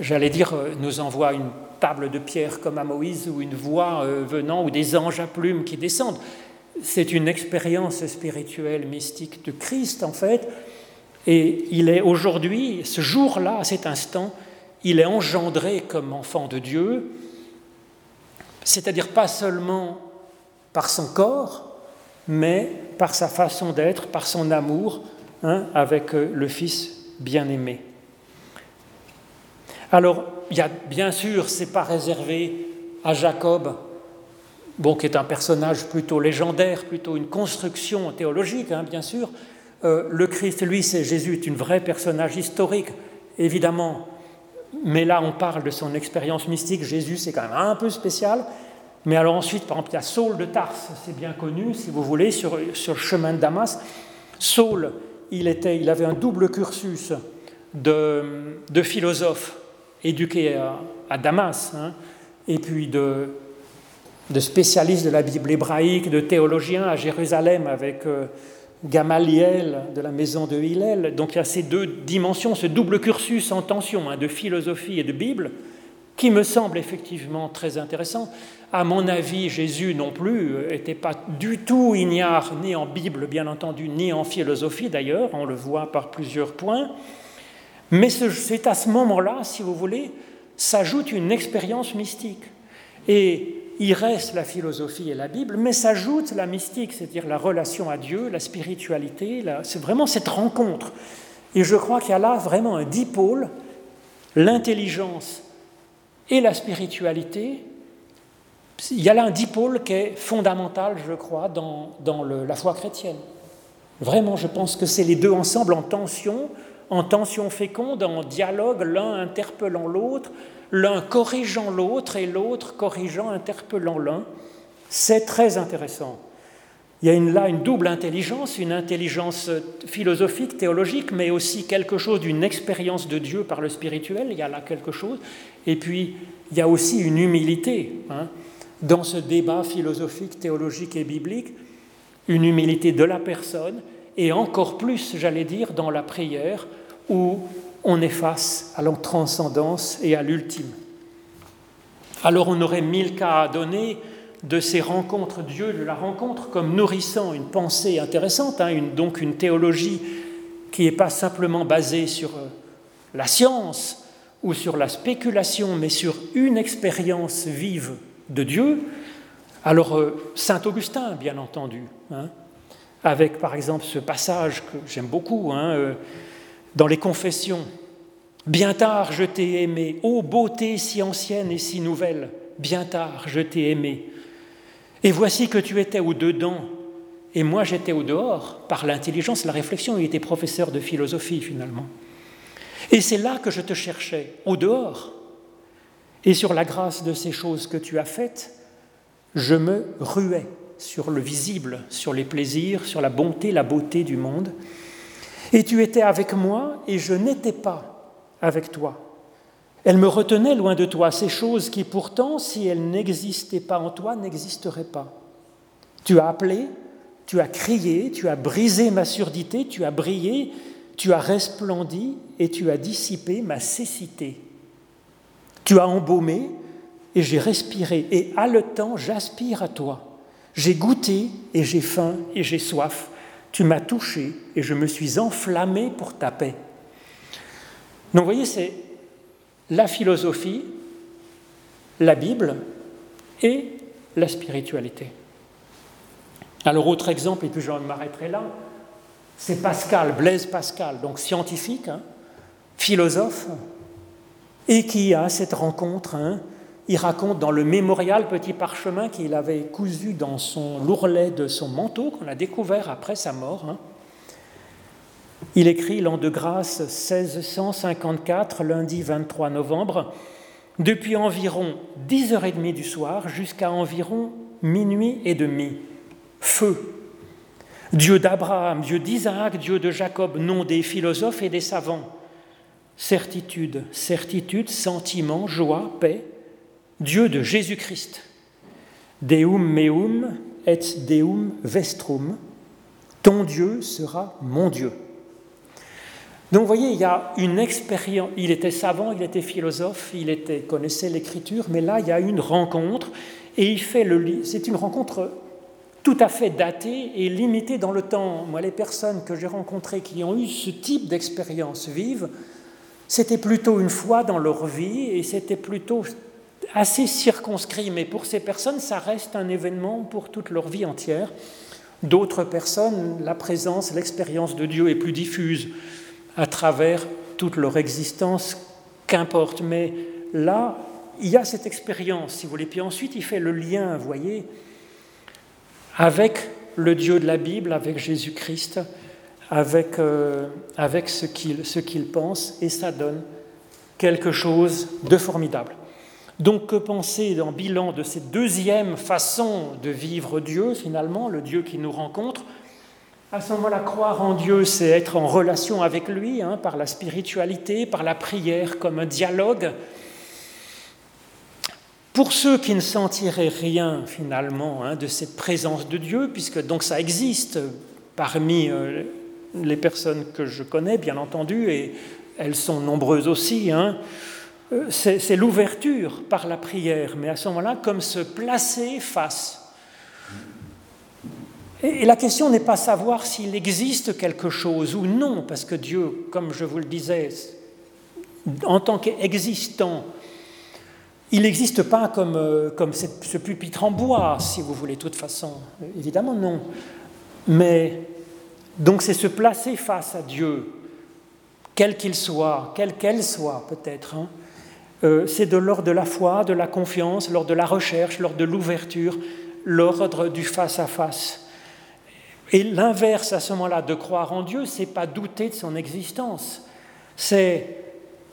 j'allais dire, euh, nous envoie une table de pierre comme à Moïse, ou une voix euh, venant, ou des anges à plumes qui descendent. C'est une expérience spirituelle, mystique de Christ, en fait, et il est aujourd'hui, ce jour-là, à cet instant, il est engendré comme enfant de Dieu, c'est-à-dire pas seulement par son corps, mais par sa façon d'être, par son amour hein, avec euh, le Fils bien-aimé. Alors, bien sûr, c'est pas réservé à Jacob, bon, qui est un personnage plutôt légendaire, plutôt une construction théologique, hein, bien sûr. Euh, le Christ, lui, c'est Jésus, est un vrai personnage historique, évidemment. Mais là, on parle de son expérience mystique. Jésus, c'est quand même un peu spécial. Mais alors ensuite, par exemple, il y a Saul de Tarse, c'est bien connu, si vous voulez, sur, sur le chemin de Damas. Saul, il, était, il avait un double cursus de, de philosophe éduqué à, Damas, hein, et puis de, de spécialiste de la Bible hébraïque, de théologien à Jérusalem avec euh, Gamaliel de la maison de Hillel. Donc il y a ces deux dimensions, ce double cursus en tension hein, de philosophie et de Bible, qui me semble effectivement très intéressant. À mon avis, Jésus non plus n'était pas du tout ignare, ni en Bible, bien entendu, ni en philosophie d'ailleurs, on le voit par plusieurs points. Mais c'est à ce moment-là, si vous voulez, s'ajoute une expérience mystique. Et il reste la philosophie et la Bible, mais s'ajoute la mystique, c'est-à-dire la relation à Dieu, la spiritualité, c'est vraiment cette rencontre. Et je crois qu'il y a là vraiment un dipôle, l'intelligence et la spiritualité, il y a là un dipôle qui est fondamental, je crois, dans, la foi chrétienne. Vraiment, je pense que c'est les deux ensemble en tension, en tension féconde, en dialogue, l'un interpellant l'autre, l'un corrigeant l'autre et l'autre corrigeant, interpellant l'un. C'est très intéressant. Il y a une, là une double intelligence, une intelligence philosophique, théologique, mais aussi quelque chose d'une expérience de Dieu par le spirituel, il y a là quelque chose. Et puis, il y a aussi une humilité hein, dans ce débat philosophique, théologique et biblique, une humilité de la personne, et encore plus, j'allais dire, dans la prière, où on est face à la transcendance et à l'ultime. Alors on aurait mille cas à donner, de ces rencontres, Dieu de la rencontre comme nourrissant une pensée intéressante, hein, donc une théologie qui n'est pas simplement basé sur euh, la science ou sur la spéculation, mais sur une expérience vive de Dieu, alors euh, Saint Augustin, bien entendu, hein, avec par exemple ce passage que j'aime beaucoup hein, euh, dans les Confessions, Bien tard je t'ai aimé, ô beauté si ancienne et si nouvelle, bien tard je t'ai aimé. Et voici que tu étais au-dedans, et moi j'étais au dehors, par l'intelligence, la réflexion, il était professeur de philosophie finalement. Et c'est là que je te cherchais, au dehors. Et sur la grâce de ces choses que tu as faites, je me ruais sur le visible, sur les plaisirs, sur la bonté, la beauté du monde. Et tu étais avec moi et je n'étais pas avec toi. Elle me retenait loin de toi, ces choses qui pourtant, si elles n'existaient pas en toi, n'existeraient pas. Tu as appelé, tu as crié, tu as brisé ma surdité, tu as brillé, tu as resplendi et tu as dissipé ma cécité. Tu as embaumé et j'ai respiré, et haletant, j'aspire à toi. J'ai goûté et j'ai faim et j'ai soif. Tu m'as touché et je me suis enflammé pour ta paix. Donc voyez, la philosophie, la Bible et la spiritualité. Alors autre exemple, et puis je m'arrêterai là, c'est Pascal, Blaise Pascal, donc scientifique, hein, philosophe, et qui a cette rencontre. Hein, il raconte dans le mémorial Petit Parchemin qu'il avait cousu dans son l'ourlet de son manteau, qu'on a découvert après sa mort. Hein, il écrit l'an de grâce 1654, lundi 23 novembre, depuis environ 10h30 du soir jusqu'à environ minuit et demi. Feu. Dieu d'Abraham, Dieu d'Isaac, Dieu de Jacob, nom des philosophes et des savants. Certitude, certitude, sentiment, joie, paix. Dieu de Jésus-Christ. Deum meum et Deum vestrum. Ton Dieu sera mon Dieu. Donc vous voyez, il y a une expérience. Il était savant, il était philosophe, il connaissait l'écriture, mais là, il y a une rencontre, et il fait le. C'est une rencontre tout à fait datée et limitée dans le temps. Moi, les personnes que j'ai rencontrées qui ont eu ce type d'expérience vive, c'était plutôt une fois dans leur vie, et c'était plutôt assez circonscrit. Mais pour ces personnes, ça reste un événement pour toute leur vie entière. D'autres personnes, la présence, l'expérience de Dieu est plus diffuse à travers toute leur existence, qu'importe. Mais là, il y a cette expérience, si vous voulez. Puis ensuite, il fait le lien, vous voyez, avec le Dieu de la Bible, avec Jésus-Christ, avec, euh, avec ce qu'il pense, et ça donne quelque chose de formidable. Donc que penser en bilan de cette deuxième façon de vivre Dieu, finalement, le Dieu qui nous rencontre? À ce moment-là, croire en Dieu, c'est être en relation avec lui, hein, par la spiritualité, par la prière, comme un dialogue. Pour ceux qui ne sentiraient rien finalement hein, de cette présence de Dieu, puisque donc ça existe parmi euh, les personnes que je connais, bien entendu, et elles sont nombreuses aussi, hein, euh, c'est l'ouverture par la prière, mais à ce moment-là, comme se placer face et la question n'est pas savoir s'il existe quelque chose ou non, parce que Dieu, comme je vous le disais, en tant qu'existant, il n'existe pas comme, euh, ce pupitre en bois, si vous voulez, de toute façon. Évidemment, non. Mais donc c'est se placer face à Dieu, quel qu'il soit, quelle qu'elle soit peut-être. Hein. Euh, c'est de l'ordre de la foi, de la confiance, l'ordre de la recherche, l'ordre de l'ouverture, l'ordre du face à face. Et l'inverse à ce moment-là de croire en Dieu, c'est pas douter de son existence, c'est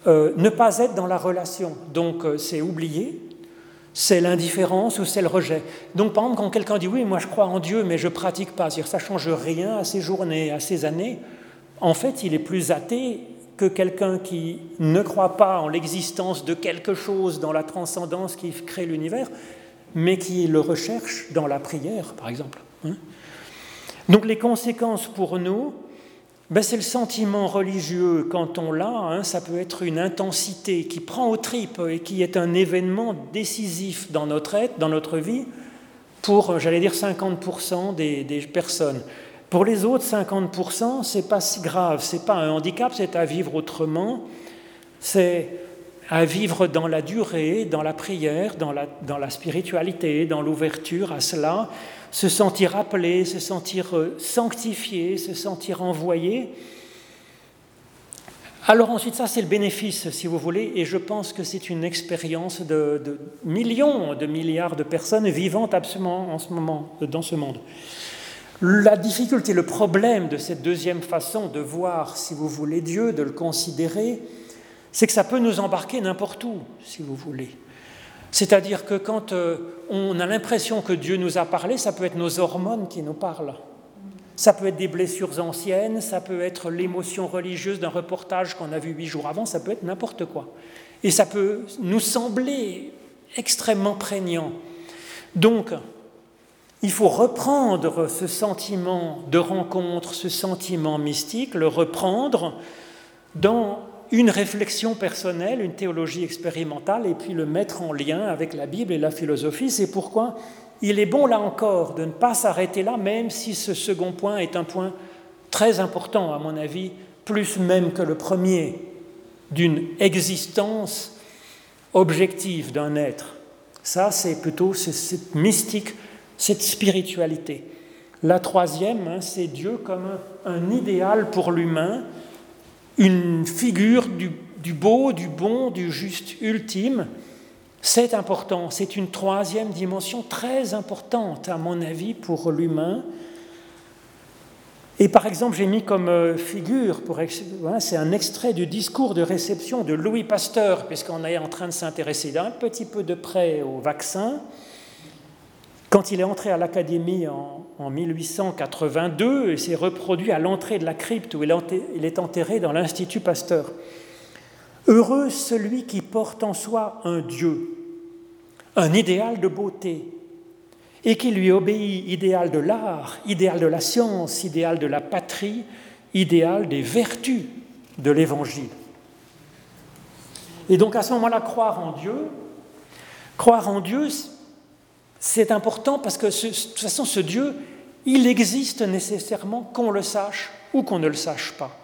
euh, ne pas être dans la relation. Donc euh, c'est oublier, c'est l'indifférence ou c'est le rejet. Donc par exemple, quand quelqu'un dit oui, moi je crois en Dieu, mais je pratique pas, c'est-à-dire ça change rien à ses journées, à ses années, en fait, il est plus athée que quelqu'un qui ne croit pas en l'existence de quelque chose dans la transcendance qui crée l'univers, mais qui le recherche dans la prière, par exemple. Hein. Donc les conséquences pour nous, ben, c'est le sentiment religieux. Quand on l'a, hein, ça peut être une intensité qui prend aux tripes et qui est un événement décisif dans notre être, dans notre vie, pour, j'allais dire, 50% des, des, personnes. Pour les autres 50%, c'est pas si grave, c'est pas un handicap, c'est à vivre autrement, c'est à vivre dans la durée, dans la prière, dans la, dans la spiritualité, dans l'ouverture à cela, se sentir appelé, se sentir euh, sanctifié, se sentir envoyé. Alors ensuite, ça c'est le bénéfice, si vous voulez, et je pense que c'est une expérience de, millions, de milliards de personnes vivant absolument en ce moment dans ce monde. La difficulté, le problème de cette deuxième façon de voir, si vous voulez, Dieu, de le considérer, c'est que ça peut nous embarquer n'importe où, si vous voulez. C'est-à-dire que quand euh, on a l'impression que Dieu nous a parlé, ça peut être nos hormones qui nous parlent. Ça peut être des blessures anciennes, ça peut être l'émotion religieuse d'un reportage qu'on a vu huit jours avant, ça peut être n'importe quoi. Et ça peut nous sembler extrêmement prégnant. Donc, il faut reprendre ce sentiment de rencontre, ce sentiment mystique, le reprendre dans une réflexion personnelle, une théologie expérimentale, et puis le mettre en lien avec la Bible et la philosophie. C'est pourquoi il est bon, là encore, de ne pas s'arrêter là, même si ce second point est un point très important, à mon avis, plus même que le premier, d'une existence objective d'un être. Ça, c'est plutôt cette mystique, cette spiritualité. La troisième, hein, c'est Dieu comme un idéal pour l'humain, une figure du, beau, du bon, du juste ultime. C'est important, c'est une troisième dimension très importante, à mon avis, pour l'humain. Et par exemple, j'ai mis comme euh, figure, c'est un extrait du discours de réception de Louis Pasteur, puisqu'on est en train de s'intéresser d'un petit peu de près au vaccin. Quand il est entré à l'Académie en, 1882, il s'est reproduit à l'entrée de la crypte où il est enterré dans l'Institut Pasteur. Heureux celui qui porte en soi un Dieu, un idéal de beauté, et qui lui obéit, idéal de l'art, idéal de la science, idéal de la patrie, idéal des vertus de l'Évangile. Et donc à ce moment-là, croire en Dieu, croire en Dieu, c'est important parce que de toute façon, ce Dieu, il existe nécessairement qu'on le sache ou qu'on ne le sache pas.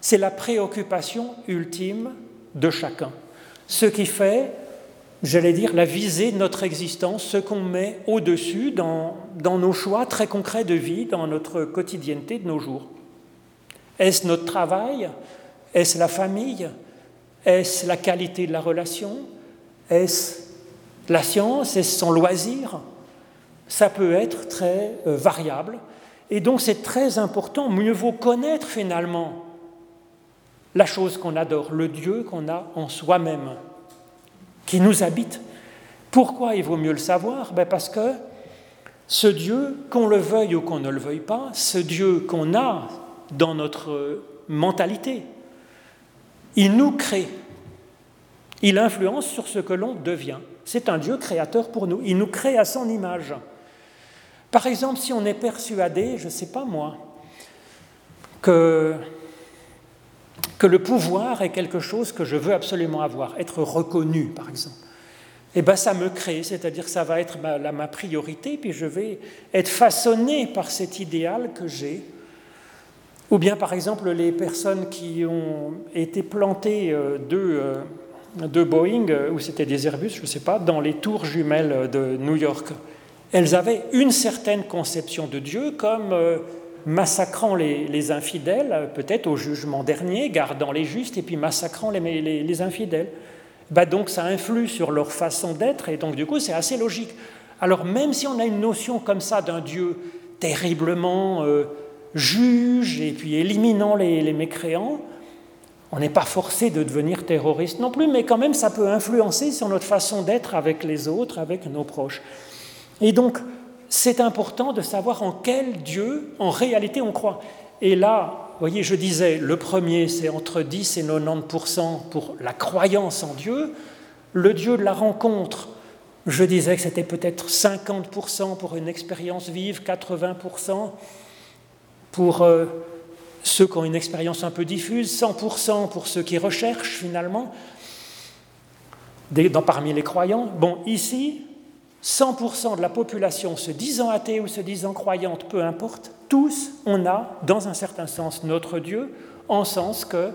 C'est la préoccupation ultime de chacun. Ce qui fait, j'allais dire, la visée de notre existence, ce qu'on met au-dessus dans, dans nos choix très concrets de vie, dans notre quotidienneté de nos jours. Est-ce notre travail? Est-ce la famille? Est-ce la qualité de la relation? Est-ce la science et son loisir, ça peut être très euh, variable. Et donc c'est très important, mieux vaut connaître finalement la chose qu'on adore, le Dieu qu'on a en soi-même, qui nous habite. Pourquoi il vaut mieux le savoir? Ben Parce que ce Dieu, qu'on le veuille ou qu'on ne le veuille pas, ce Dieu qu'on a dans notre mentalité, il nous crée, il influence sur ce que l'on devient. C'est un Dieu créateur pour nous. Il nous crée à son image. Par exemple, si on est persuadé, je ne sais pas moi, que, le pouvoir est quelque chose que je veux absolument avoir, être reconnu, par exemple, eh bien ça me crée, c'est-à-dire ça va être ma, priorité, puis je vais être façonné par cet idéal que j'ai. Ou bien, par exemple, les personnes qui ont été plantées euh, de de Boeing, euh, ou c'était des Airbus, je ne sais pas, dans les tours jumelles de New York. Elles avaient une certaine conception de Dieu comme euh, massacrant les, infidèles, peut-être au jugement dernier, gardant les justes et puis massacrant les, infidèles. Bah donc ça influe sur leur façon d'être et donc du coup c'est assez logique. Alors même si on a une notion comme ça d'un Dieu terriblement euh, juge et puis éliminant les mécréants, on n'est pas forcé de devenir terroriste non plus, mais quand même ça peut influencer sur notre façon d'être avec les autres, avec nos proches. Et donc, c'est important de savoir en quel Dieu, en réalité, on croit. Et là, vous voyez, je disais, le premier, c'est entre 10 et 90% pour la croyance en Dieu. Le Dieu de la rencontre, je disais que c'était peut-être 50% pour une expérience vive, 80% pour... ceux qui ont une expérience un peu diffuse, 100% pour ceux qui recherchent finalement, dans, parmi les croyants. Bon, ici, 100% de la population se disant athée ou se disant croyante, peu importe, tous, on a, dans un certain sens, notre Dieu, en sens que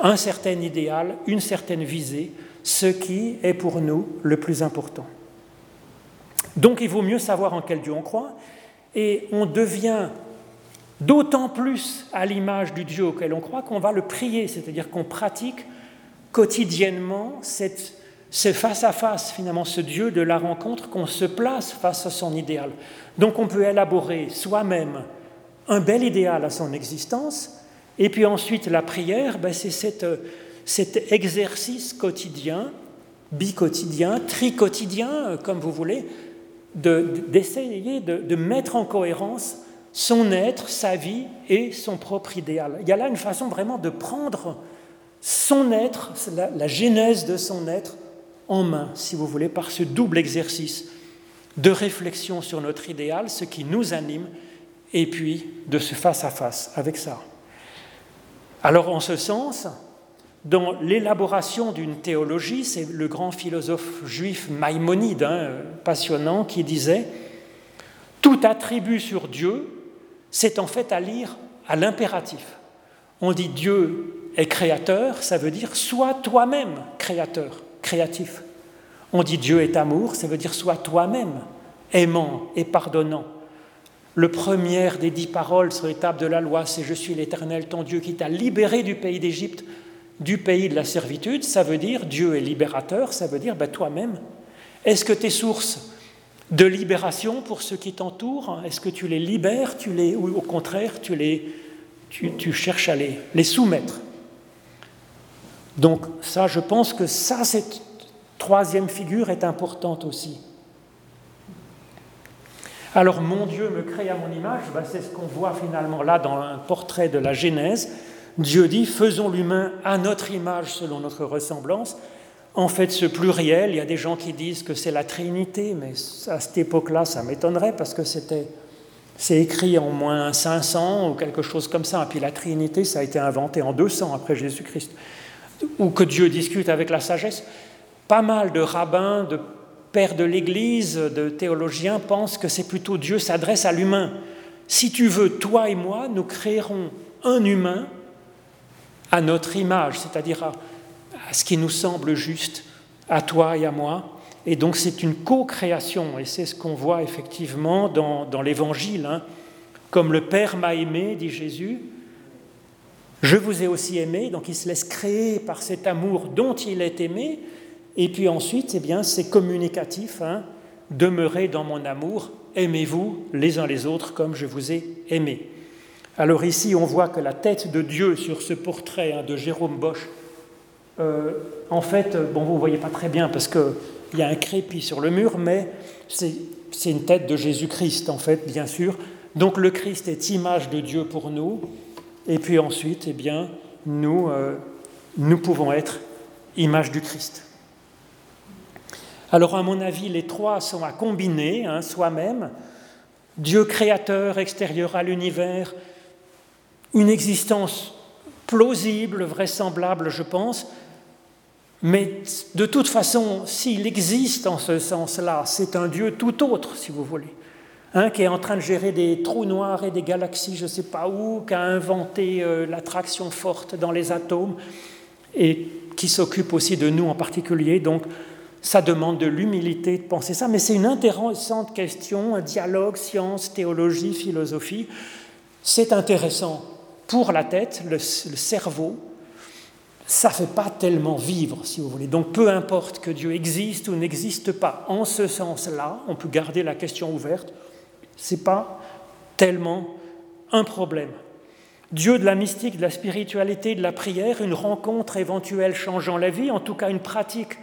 un certain idéal, une certaine visée, ce qui est pour nous le plus important. Donc il vaut mieux savoir en quel Dieu on croit, et on devient d'autant plus à l'image du Dieu auquel on croit qu'on va le prier, c'est-à-dire qu'on pratique quotidiennement cette c'est face à face, finalement, ce Dieu de la rencontre, qu'on se place face à son idéal. Donc on peut élaborer soi-même un bel idéal à son existence, et puis ensuite la prière, ben, c'est cet exercice quotidien, bicotidien, tricotidien, comme vous voulez, d'essayer de, de, mettre en cohérence son être, sa vie et son propre idéal. Il y a là une façon vraiment de prendre son être, la, genèse de son être, en main, si vous voulez, par ce double exercice de réflexion sur notre idéal, ce qui nous anime, et puis de ce face-à-face avec ça. Alors en ce sens, dans l'élaboration d'une théologie, c'est le grand philosophe juif Maïmonide, hein, passionnant, qui disait Tout attribut sur Dieu, c'est en fait à lire à l'impératif. On dit Dieu est créateur, ça veut dire sois toi-même créateur créatif. On dit Dieu est amour, ça veut dire sois toi-même aimant et pardonnant. Le premier des dix paroles sur les tables de la loi, c'est Je suis l'Éternel, ton Dieu, qui t'a libéré du pays d'Égypte, du pays de la servitude. Ça veut dire Dieu est libérateur, ça veut dire ben, toi-même. Est-ce que tes sources de libération pour ceux qui t'entourent, est-ce que tu les libères tu les, ou au contraire tu, les, tu, cherches à les, les soumettre? Donc ça, je pense que ça, cette troisième figure est importante aussi. Alors mon Dieu me crée à mon image, ben, c'est ce qu'on voit finalement là dans un portrait de la Genèse. Dieu dit, faisons l'humain à notre image selon notre ressemblance. En fait, ce pluriel, il y a des gens qui disent que c'est la Trinité, mais à cette époque-là, ça m'étonnerait parce que c'était, c'est écrit en moins 500 ou quelque chose comme ça. Et puis la Trinité, ça a été inventé en 200 après Jésus-Christ ou que Dieu discute avec la sagesse, pas mal de rabbins, de pères de l'Église, de théologiens pensent que c'est plutôt Dieu s'adresse à l'humain. Si tu veux, toi et moi, nous créerons un humain à notre image, c'est-à-dire à, ce qui nous semble juste, à toi et à moi. Et donc c'est une co-création, et c'est ce qu'on voit effectivement dans, l'Évangile. Hein. Comme le Père m'a aimé, dit Jésus, je vous ai aussi aimé, donc il se laisse créer par cet amour dont il est aimé, et puis ensuite, eh bien, c'est communicatif, hein, demeurez dans mon amour, aimez-vous les uns les autres comme je vous ai aimé. Alors ici, on voit que la tête de Dieu sur ce portrait hein, de Jérôme Bosch, euh, en fait, bon, vous ne voyez pas très bien parce qu'il y a un crépi sur le mur, mais c'est une tête de Jésus-Christ, en fait, bien sûr. Donc le Christ est image de Dieu pour nous, et puis ensuite, eh bien, nous, euh, nous pouvons être image du Christ. Alors, à mon avis, les trois sont à combiner, hein, soi-même. Dieu créateur, extérieur à l'univers, une existence plausible, vraisemblable, je pense, mais de toute façon, s'il existe en ce sens-là, c'est un Dieu tout autre, si vous voulez qui est en train de gérer des trous noirs et des galaxies, je ne sais pas où, qui a inventé euh, l'attraction forte dans les atomes et qui s'occupe aussi de nous en particulier. Donc, ça demande de l'humilité de penser ça, mais c'est une intéressante question, un dialogue, science, théologie, philosophie. C'est intéressant pour la tête, le cerveau. Ça ne fait pas tellement vivre, si vous voulez. Donc peu importe que Dieu existe ou n'existe pas, en ce sens-là, on peut garder la question ouverte. Ce n'est pas tellement un problème. Dieu de la mystique, de la spiritualité, de la prière, une rencontre éventuelle changeant la vie, en tout cas une pratique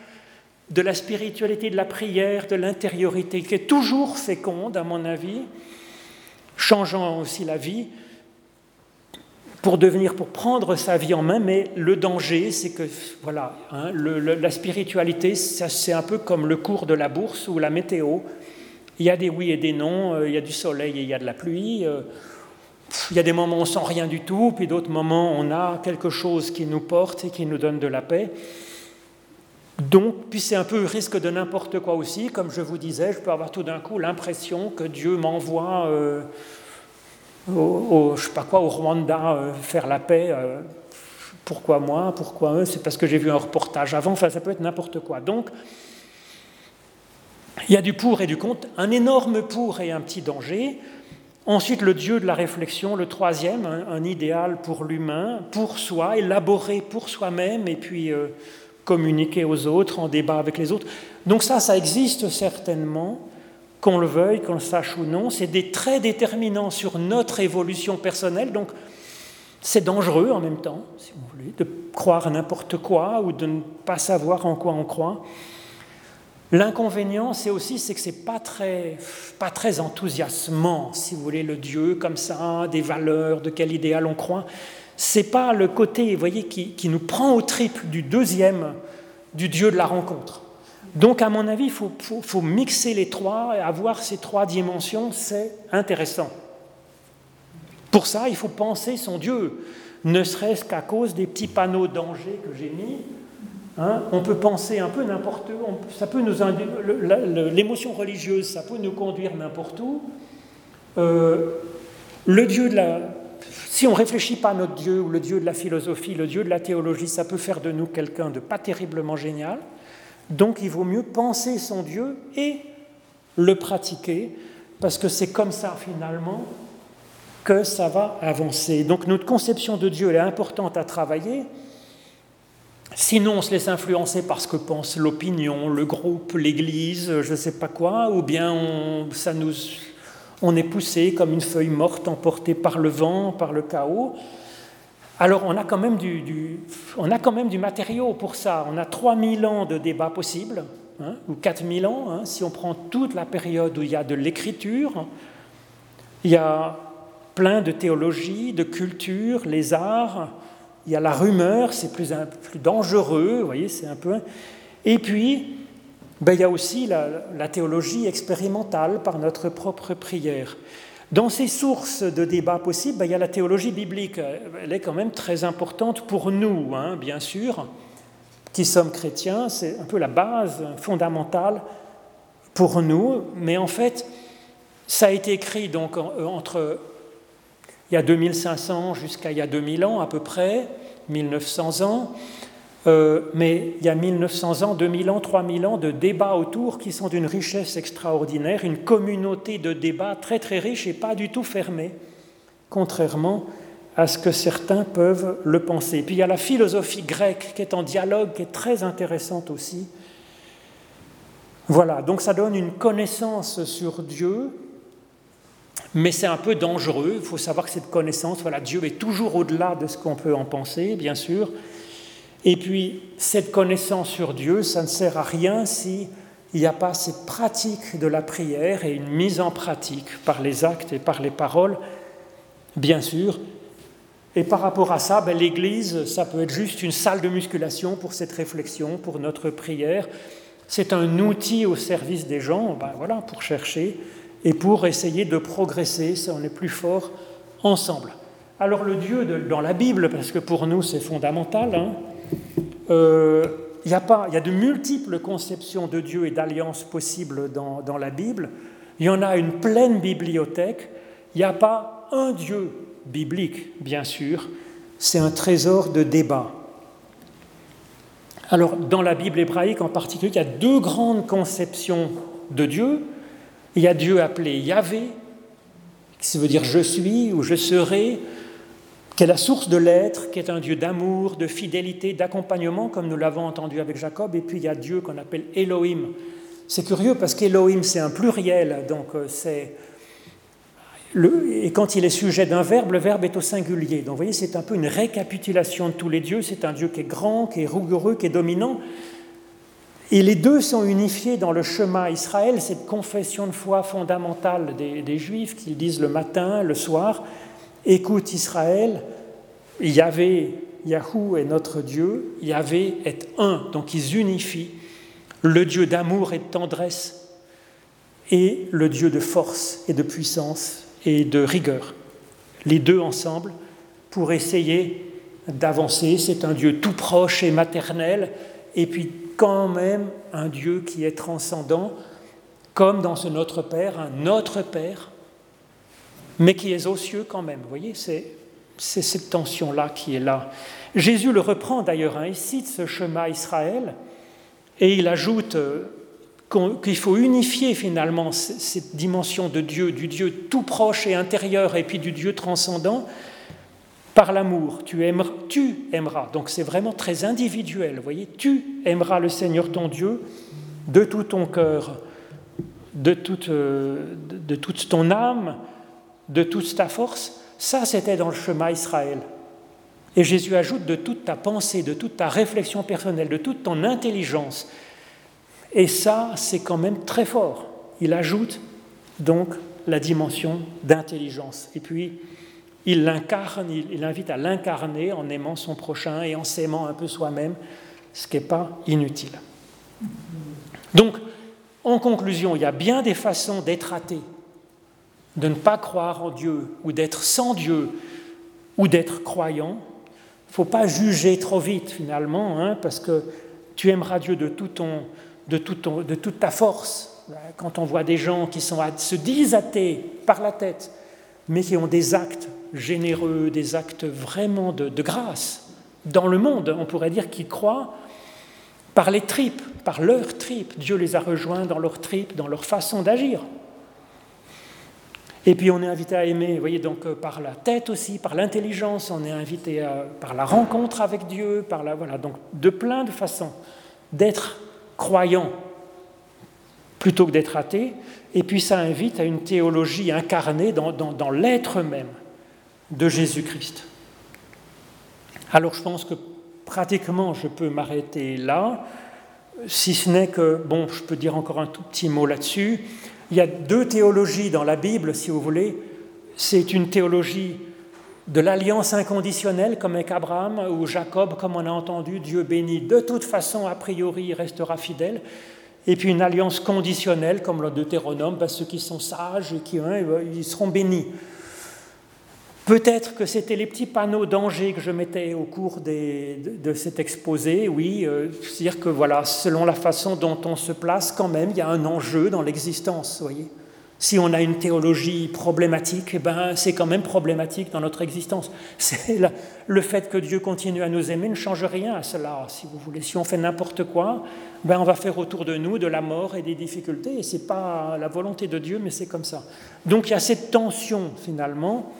de la spiritualité, de la prière, de l'intériorité, qui est toujours féconde, à mon avis, changeant aussi la vie, pour devenir, pour prendre sa vie en main, mais le danger, c'est que, voilà, hein, la spiritualité, c'est un peu comme le cours de la bourse ou la météo. Il y a des oui et des non, euh, il y a du soleil et il y a de la pluie. Euh, il y a des moments où on sent rien du tout, puis d'autres moments où on a quelque chose qui nous porte et qui nous donne de la paix. Donc, puis c'est un peu risque de n'importe quoi aussi, comme je vous disais, je peux avoir tout d'un coup l'impression que Dieu m'envoie euh, au, je sais pas quoi, au Rwanda euh, faire la paix. Euh, pourquoi moi Pourquoi eux C'est parce que j'ai vu un reportage avant. Enfin, ça peut être n'importe quoi. Donc, il y a du pour et du contre, un énorme pour et un petit danger. Ensuite, le Dieu de la réflexion, le troisième, un, idéal pour l'humain, pour soi, élaboré pour soi-même, et puis communiquer aux autres, en débat avec les autres. Donc ça, ça existe certainement, qu'on le veuille, qu'on le sache ou non. C'est des traits déterminants sur notre évolution personnelle. Donc c'est dangereux en même temps, si vous voulez, de croire n'importe quoi ou de ne pas savoir en quoi on croit. L'inconvénient, c'est aussi c'est que c'est pas très, pas très enthousiasmant, si vous voulez, le Dieu comme ça, des valeurs, de quel idéal on croit c'est pas le côté, vous voyez, qui, nous prend au triple du deuxième, du Dieu de la rencontre. Donc, à mon avis, il faut, mixer les trois et avoir ces trois dimensions, c'est intéressant. Pour ça, il faut penser son Dieu, ne serait-ce qu'à cause des petits panneaux danger que j'ai mis. Hein. on peut penser un peu n'importe où, ça peut nous l'émotion religieuse, ça peut nous conduire n'importe où. Euh, le Dieu de la, si on ne réfléchit pas à notre Dieu ou le Dieu de la philosophie, le Dieu de la théologie, ça peut faire de nous quelqu'un de pas terriblement génial. Donc il vaut mieux penser son Dieu et le pratiquer, parce que c'est comme ça finalement que ça va avancer. Donc notre conception de Dieu est importante à travailler. Sinon, on se laisse influencer par ce que pense l'opinion, le groupe, l'Église, je ne sais pas quoi, ou bien ça nous on est poussé comme une feuille morte emportée par le vent, par le chaos. Alors on a quand même du, on a quand même du matériau pour ça. On a 3000 ans de débats possibles, hein, ou 4000 ans, hein, si on prend toute la période où il y a de l'écriture. Il y a plein de théologie, de culture, les arts. Il y a la rumeur, c'est plus, plus dangereux, vous voyez, c'est un peu... Et puis, ben, il y a aussi la, théologie expérimentale par notre propre prière. Dans ces sources de débat possibles, ben, il y a la théologie biblique. Elle est quand même très importante pour nous, hein, bien sûr, qui sommes chrétiens. C'est un peu la base fondamentale pour nous. Mais en fait, ça a été écrit donc entre il y a 2500 jusqu'à il y a 2000 ans à peu près, 1900 ans. Euh, mais il y a 1900 ans, 2000 ans, 3000 ans de débats autour qui sont d'une richesse extraordinaire, une communauté de débats très très riche et pas du tout fermée, contrairement à ce que certains peuvent le penser. Puis il y a la philosophie grecque qui est en dialogue, qui est très intéressante aussi. Voilà, donc ça donne une connaissance sur Dieu, mais c'est un peu dangereux. Il faut savoir que cette connaissance, voilà, Dieu est toujours au-delà de ce qu'on peut en penser, bien sûr, et puis, cette connaissance sur Dieu, ça ne sert à rien s'il n'y a pas cette pratique de la prière et une mise en pratique par les actes et par les paroles, bien sûr. Et par rapport à ça, ben, l'Église, ça peut être juste une salle de musculation pour cette réflexion, pour notre prière. C'est un outil au service des gens, ben, voilà, pour chercher et pour essayer de progresser, ça on est plus fort ensemble. Alors le Dieu dans la Bible, parce que pour nous c'est fondamental, hein, euh, il y, a pas, y a de multiples conceptions de Dieu et d'alliances possibles dans, dans, la Bible. Il y en a une pleine bibliothèque. Il n'y a pas un Dieu biblique, bien sûr. C'est un trésor de débat. Alors, dans la Bible hébraïque en particulier, il y a deux grandes conceptions de Dieu. Il y a Dieu appelé Yahvé, qui veut dire je suis ou je serai, qui est la source de l'être, qui est un Dieu d'amour, de fidélité, d'accompagnement, comme nous l'avons entendu avec Jacob, et puis il y a Dieu qu'on appelle Elohim. C'est curieux parce qu'Elohim, c'est un pluriel, donc euh, c'est... et quand il est sujet d'un verbe, le verbe est au singulier. Donc vous voyez, c'est un peu une récapitulation de tous les dieux. C'est un Dieu qui est grand, qui est rigoureux, qui est dominant. Et les deux sont unifiés dans le chemin Israël, cette confession de foi fondamentale des Juifs qu'ils disent le matin, le soir. Écoute Israël, Yahvé, Yahou est notre Dieu, Yahvé est un, donc ils unifient le Dieu d'amour et de tendresse et le Dieu de force et de puissance et de rigueur. Les deux ensemble pour essayer d'avancer. C'est un Dieu tout proche et maternel. Et puis, quand même un Dieu qui est transcendant, comme dans ce Notre Père, un Notre Père, mais qui est aux cieux quand même. Vous voyez, c'est cette tension-là qui est là. Jésus le reprend d'ailleurs, hein, il cite ce chemin Israël, et il ajoute euh, qu'il faut unifier finalement cette dimension de Dieu, du Dieu tout proche et intérieur, et puis du Dieu transcendant, par l'amour. Tu, aimeras, tu aimeras. Donc c'est vraiment très individuel. Vous voyez, tu aimeras le Seigneur ton Dieu de tout ton cœur, de toute, euh, de toute ton âme, de toute ta force. Ça, c'était dans le chemin Israël. Et Jésus ajoute de toute ta pensée, de toute ta réflexion personnelle, de toute ton intelligence. Et ça, c'est quand même très fort. Il ajoute donc la dimension d'intelligence. Et puis, il l'incarne, il, invite à l'incarner en aimant son prochain et en s'aimant un peu soi-même, ce qui n'est pas inutile. Donc, en conclusion, il y a bien des façons d'être athée, de ne pas croire en Dieu, ou d'être sans Dieu, ou d'être croyant. Il ne faut pas juger trop vite finalement, hein, parce que tu aimeras Dieu de, de, de toute ta force. Quand on voit des gens qui sont, se disent athées par la tête, mais qui ont des actes généreux, des actes vraiment de, grâce dans le monde, on pourrait dire, qui croient par les tripes, par leurs tripes. Dieu les a rejoints dans leurs tripes, dans leur façon d'agir. Et puis on est invité à aimer, vous voyez, donc euh, par la tête aussi, par l'intelligence, on est invité par la rencontre avec Dieu, par la, voilà, donc de plein de façons d'être croyant plutôt que d'être athée. Et puis ça invite à une théologie incarnée dans l'être même de Jésus-Christ. Alors je pense que pratiquement je peux m'arrêter là, si ce n'est que, bon, je peux dire encore un tout petit mot là-dessus. Il y a deux théologies dans la Bible, si vous voulez. C'est une théologie de l'alliance inconditionnelle, comme avec Abraham ou Jacob, comme on a entendu, Dieu bénit. De toute façon, a priori, il restera fidèle. Et puis une alliance conditionnelle, comme le Deutéronome, ceux qui sont sages et qui seront bénis. Peut-être que c'était les petits panneaux danger que je mettais au cours de, cet exposé, oui, euh, c'est-à-dire que voilà, selon la façon dont on se place, quand même, il y a un enjeu dans l'existence, voyez. Si on a une théologie problématique, eh ben, c'est quand même problématique dans notre existence. [laughs] C'est le fait que Dieu continue à nous aimer ne change rien à cela, si vous voulez. Si on fait n'importe quoi, ben, on va faire autour de nous de la mort et des difficultés, et ce n'est pas la volonté de Dieu, mais c'est comme ça. Donc il y a cette tension, finalement,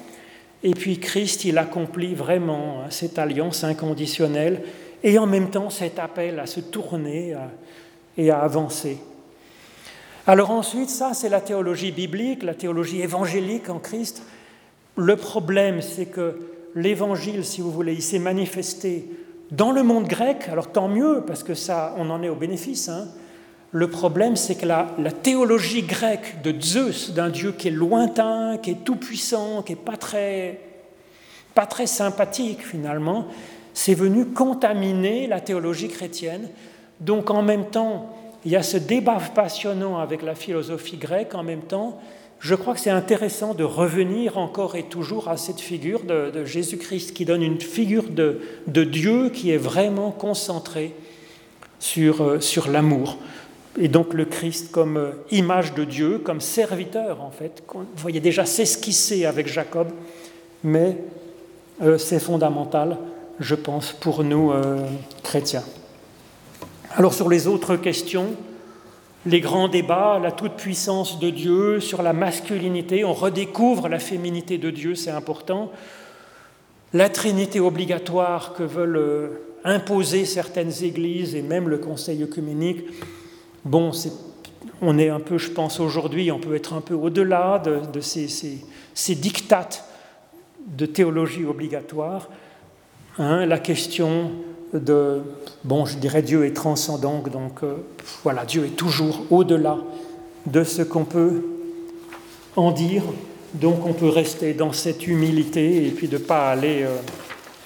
et puis Christ, il accomplit vraiment hein, cette alliance inconditionnelle et en même temps cet appel à se tourner et à avancer. Alors ensuite, ça c'est la théologie biblique, la théologie évangélique en Christ. Le problème, c'est que l'évangile, si vous voulez, il s'est manifesté dans le monde grec, alors tant mieux, parce que ça, on en est au bénéfice, hein, le problème, c'est que la, théologie grecque de Zeus, d'un Dieu qui est lointain, qui est tout-puissant, qui n'est pas très, pas très sympathique finalement, c'est venu contaminer la théologie chrétienne. Donc en même temps, il y a ce débat passionnant avec la philosophie grecque, en même temps, je crois que c'est intéressant de revenir encore et toujours à cette figure de, Jésus-Christ qui donne une figure de, Dieu qui est vraiment concentrée sur, euh, sur l'amour et donc le Christ comme euh, image de Dieu, comme serviteur en fait. Vous voyez déjà s'esquisser avec Jacob, mais euh, c'est fondamental, je pense, pour nous euh, chrétiens. Alors sur les autres questions, les grands débats, la toute-puissance de Dieu, sur la masculinité, on redécouvre la féminité de Dieu, c'est important. La trinité obligatoire que veulent imposer certaines églises et même le Conseil œcuménique, Bon, on est un peu, je pense, aujourd'hui, on peut être un peu au-delà de, ces, ces, dictates de théologie obligatoire. Hein, la question de, bon, je dirais Dieu est transcendant, donc euh, voilà, Dieu est toujours au-delà de ce qu'on peut en dire, donc on peut rester dans cette humilité et puis de ne pas aller euh,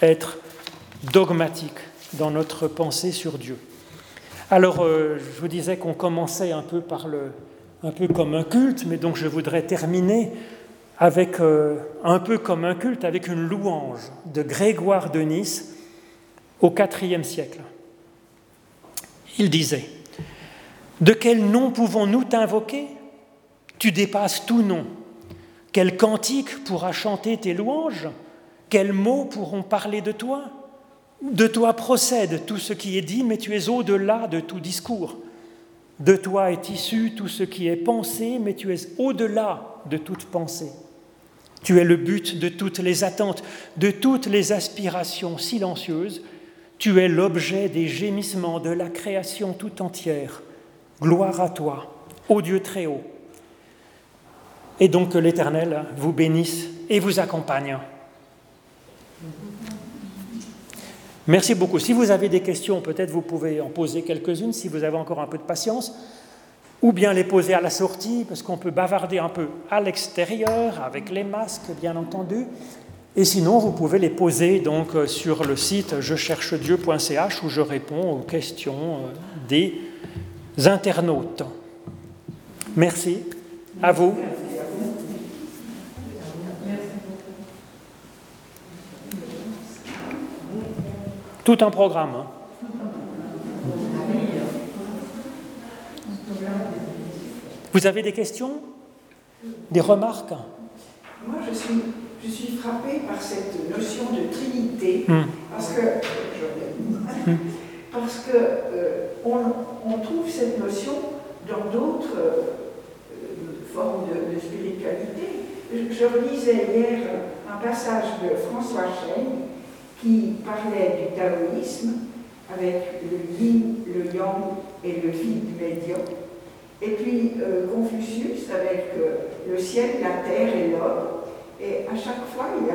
être dogmatique dans notre pensée sur Dieu. Alors, euh, je vous disais qu'on commençait un peu, comme un culte, mais donc je voudrais terminer avec euh, un peu comme un culte, avec une louange de Grégoire de Nice au IVe siècle. Il disait, De quel nom pouvons-nous t'invoquer? Tu dépasses tout nom. Quel cantique pourra chanter tes louanges? Quels mots pourront parler de toi? De toi procède tout ce qui est dit, mais tu es au-delà de tout discours. De toi est issu tout ce qui est pensé, mais tu es au-delà de toute pensée. Tu es le but de toutes les attentes, de toutes les aspirations silencieuses. Tu es l'objet des gémissements de la création tout entière. Gloire à toi, ô Dieu très haut. Et donc que l'Éternel vous bénisse et vous accompagne. Merci beaucoup. Si vous avez des questions, peut-être vous pouvez en poser quelques-unes si vous avez encore un peu de patience, ou bien les poser à la sortie, parce qu'on peut bavarder un peu à l'extérieur, avec les masques, bien entendu. Et sinon, vous pouvez les poser donc euh, sur le site je cherche Dieu.ch où je réponds aux questions euh, des internautes. Merci. À vous. Tout un programme. Hein. Vous avez des questions? Des remarques?
Moi, je suis, je suis frappée par cette notion de trinité, hmm. parce que, hmm. parce que euh, on, trouve cette notion dans d'autres euh, formes de, spiritualité. Je, relisais hier un passage de François Chêne qui parlait du taoïsme avec le yin, le yang et le vide médium. Et puis euh, Confucius avec euh, le ciel, la terre et l'homme. Et à chaque fois, il y a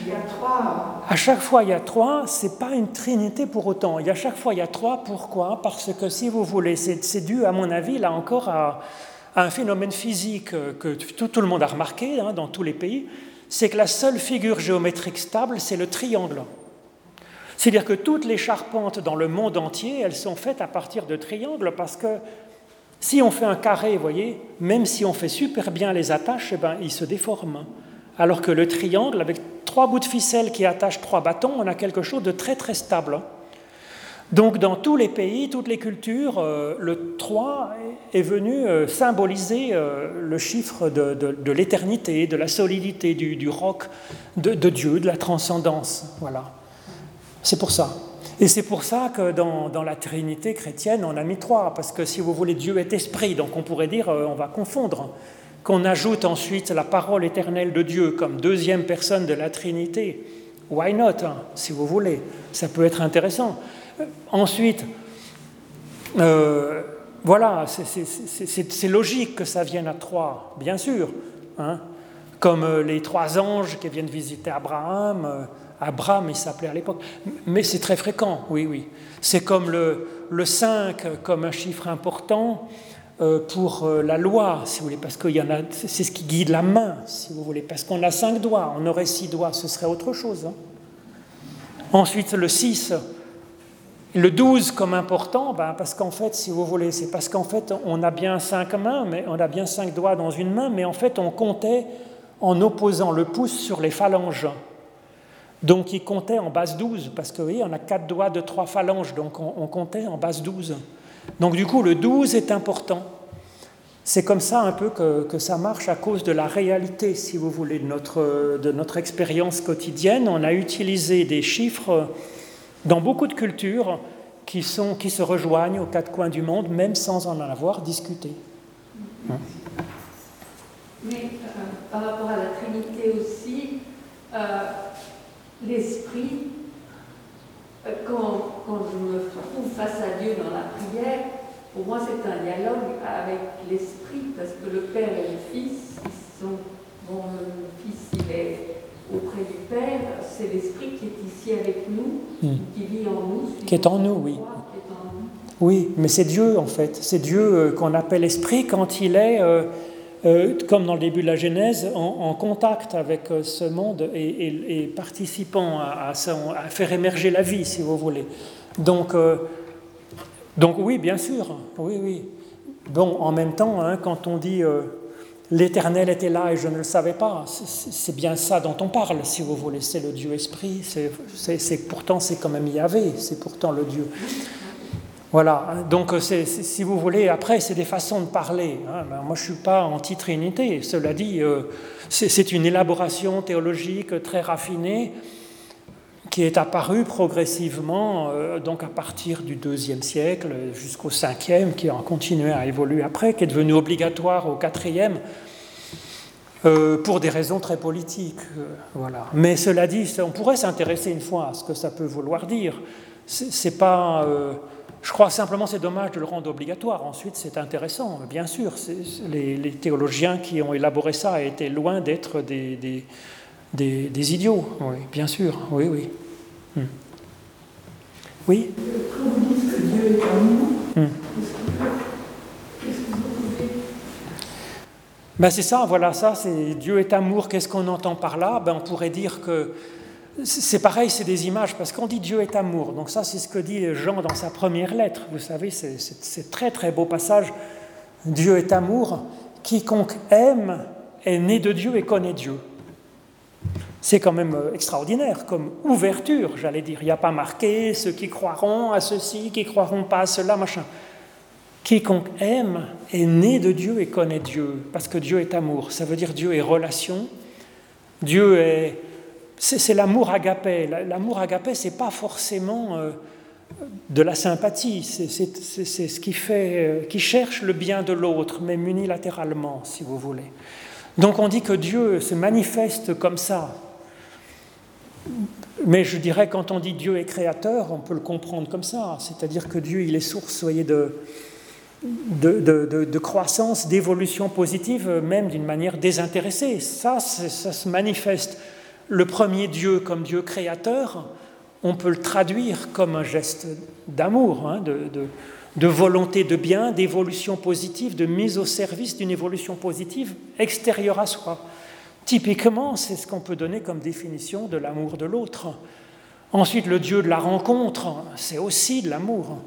Il y a trois.
À chaque fois, il y a trois. C'est pas une trinité pour autant. Il y a chaque fois, il y a trois. Pourquoi? Parce que si vous voulez, c'est dû, à mon avis, là encore, à, un phénomène physique que tout, le monde a remarqué hein, dans tous les pays c'est que la seule figure géométrique stable, c'est le triangle. C'est-à-dire que toutes les charpentes dans le monde entier, elles sont faites à partir de triangles parce que si on fait un carré, vous voyez, même si on fait super bien les attaches, eh ben, il se déforme. Alors que le triangle, avec trois bouts de ficelle qui attachent trois bâtons, on a quelque chose de très très stable. Donc dans tous les pays, toutes les cultures, euh, le 3 est venu euh, symboliser euh, le chiffre de, l'éternité, de la solidité, du, roc, de, Dieu, de la transcendance. Voilà. C'est pour ça. Et c'est pour ça que dans, la Trinité chrétienne, on a mis 3, parce que si vous voulez, Dieu est esprit, donc on pourrait dire, on va confondre. Qu'on ajoute ensuite la parole éternelle de Dieu comme deuxième personne de la Trinité, why not, hein, si vous voulez, ça peut être intéressant. Ensuite, euh, voilà, c'est logique que ça vienne à trois, bien sûr. Hein. comme euh, les trois anges qui viennent visiter Abraham. Euh, Abraham, il s'appelait à l'époque. Mais c'est très fréquent, oui, oui. C'est comme le, le, 5 comme un chiffre important pour la loi, si vous voulez, parce que c'est ce qui guide la main, si vous voulez, parce qu'on a cinq doigts, on aurait six doigts, ce serait autre chose. Hein. Ensuite, le 6, le 12 comme important, ben, parce qu'en fait, si vous voulez, c'est parce qu'en fait, on a bien cinq mains, mais on a bien cinq doigts dans une main, mais en fait, on comptait en opposant le pouce sur les phalanges. Donc, il comptait en base 12, parce que vous voyez, on a quatre doigts de trois phalanges, donc on, comptait en base 12. Donc, du coup, le 12 est important. C'est comme ça un peu que, ça marche à cause de la réalité, si vous voulez, de notre expérience quotidienne. On a utilisé des chiffres dans beaucoup de cultures qui, se rejoignent aux quatre coins du monde, même sans en avoir discuté.
Hein? Mais euh, par rapport à la Trinité aussi, euh, l'esprit, euh, quand, quand, je me trouve face à Dieu dans la prière, pour moi c'est un dialogue avec l'esprit, parce que le Père et le Fils, ils sont, bon, le Fils il est auprès du Père, c'est l'Esprit qui est ici avec nous, hmm. qui vit en nous.
Qui est en nous, oui. Oui, mais c'est Dieu en fait. C'est Dieu euh, qu'on appelle Esprit quand il est, euh, euh, comme dans le début de la Genèse, en, contact avec ce monde et, participant à, à, faire émerger la vie, si vous voulez. Donc, donc oui, bien sûr, oui, oui. Bon, en même temps, hein, quand on dit L'Éternel était là et je ne le savais pas. C'est bien ça dont on parle, si vous voulez. C'est le Dieu esprit. C'est pourtant c'est quand même Yahvé. C'est pourtant le Dieu. Voilà, donc si vous voulez, après, c'est des façons de parler. Hein. Ben, moi, je suis pas anti-trinité. Cela dit, euh, c'est une élaboration théologique très raffinée qui est apparue progressivement, euh, donc à partir du deuxième siècle jusqu'au cinquième, qui a continué à évoluer après, qui est devenue obligatoire au quatrième. Euh, pour des raisons très politiques. voilà. Mais cela dit, on pourrait s'intéresser une fois à ce que ça peut vouloir dire. C'est pas je crois simplement c'est dommage de le rendre obligatoire. Ensuite, c'est intéressant, bien sûr. Les, théologiens qui ont élaboré ça étaient loin d'être des, des, idiots, oui, bien sûr. Oui, oui. Hmm. Oui
Quand vous dites que Dieu est amour, hmm.
ben c'est ça, voilà, ça, c'est Dieu est amour, qu'est-ce qu'on entend par là? Ben On pourrait dire que c'est pareil, c'est des images, parce qu'on dit Dieu est amour. Donc ça, c'est ce que dit Jean dans sa première lettre. Vous savez, c'est très très beau passage. Dieu est amour. Quiconque aime est né de Dieu et connaît Dieu. C'est quand même euh, extraordinaire comme ouverture, j'allais dire. Il n'y a pas marqué ceux qui croiront à ceci, qui croiront pas à cela, machin. Quiconque aime est né de Dieu et connaît Dieu, parce que Dieu est amour. Ça veut dire Dieu est relation. Dieu est c'est l'amour agapé. L'amour agapé, ce n'est pas forcément euh, de la sympathie, c'est ce qui, fait, euh, qui cherche le bien de l'autre, même unilatéralement, si vous voulez. Donc on dit que Dieu se manifeste comme ça. Mais je dirais, quand on dit Dieu est créateur, on peut le comprendre comme ça. C'est-à-dire que Dieu, il est source, soyez de, de, de, de, croissance, d'évolution positive, même d'une manière désintéressée. Ça, ça se manifeste le premier Dieu comme Dieu créateur, on peut le traduire comme un geste d'amour, hein, de, volonté de bien, d'évolution positive, de mise au service d'une évolution positive extérieure à soi. Typiquement, c'est ce qu'on peut donner comme définition de l'amour de l'autre. Ensuite, le Dieu de la rencontre, c'est aussi de l'amour.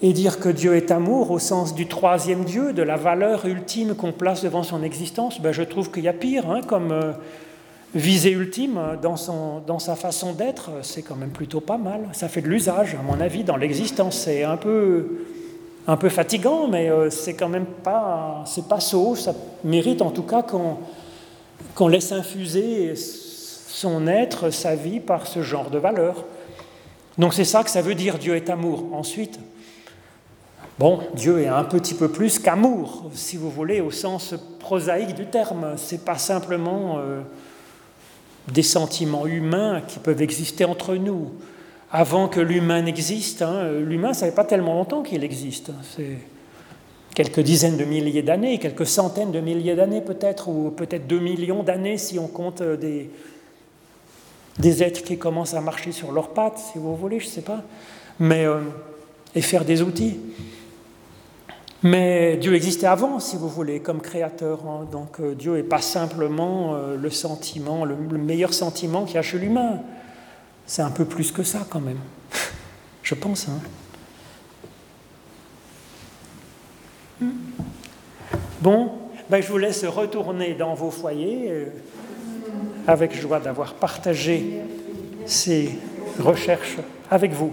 Et dire que Dieu est amour au sens du troisième Dieu, de la valeur ultime qu'on place devant son existence, ben je trouve qu'il y a pire, hein, comme euh, visée ultime dans, son, dans sa façon d'être, c'est quand même plutôt pas mal. Ça fait de l'usage, à mon avis, dans l'existence. C'est un peu, un peu fatigant, mais euh, c'est quand même pas, c'est pas. Ça mérite en tout cas qu'on, qu'on laisse infuser son être, sa vie, par ce genre de valeurs. Donc c'est ça que ça veut dire Dieu est amour. Ensuite, bon, Dieu est un petit peu plus qu'amour, si vous voulez, au sens prosaïque du terme. C'est pas simplement euh, des sentiments humains qui peuvent exister entre nous. Avant que l'humain n'existe, hein, l'humain, ça fait pas tellement longtemps qu'il existe. C'est quelques dizaines de milliers d'années, quelques centaines de milliers d'années peut-être, ou peut-être deux millions d'années si on compte euh, des, des êtres qui commencent à marcher sur leurs pattes, si vous voulez, je ne sais pas, mais, euh, et faire des outils. Mais Dieu existait avant, si vous voulez, comme créateur. Hein. Donc euh, Dieu n'est pas simplement le sentiment, le, meilleur sentiment qu'il y a chez l'humain. C'est un peu plus que ça quand même. [laughs] Je pense. Hein. Bon, ben, je vous laisse retourner dans vos foyers, euh, avec joie d'avoir partagé ces recherches avec vous.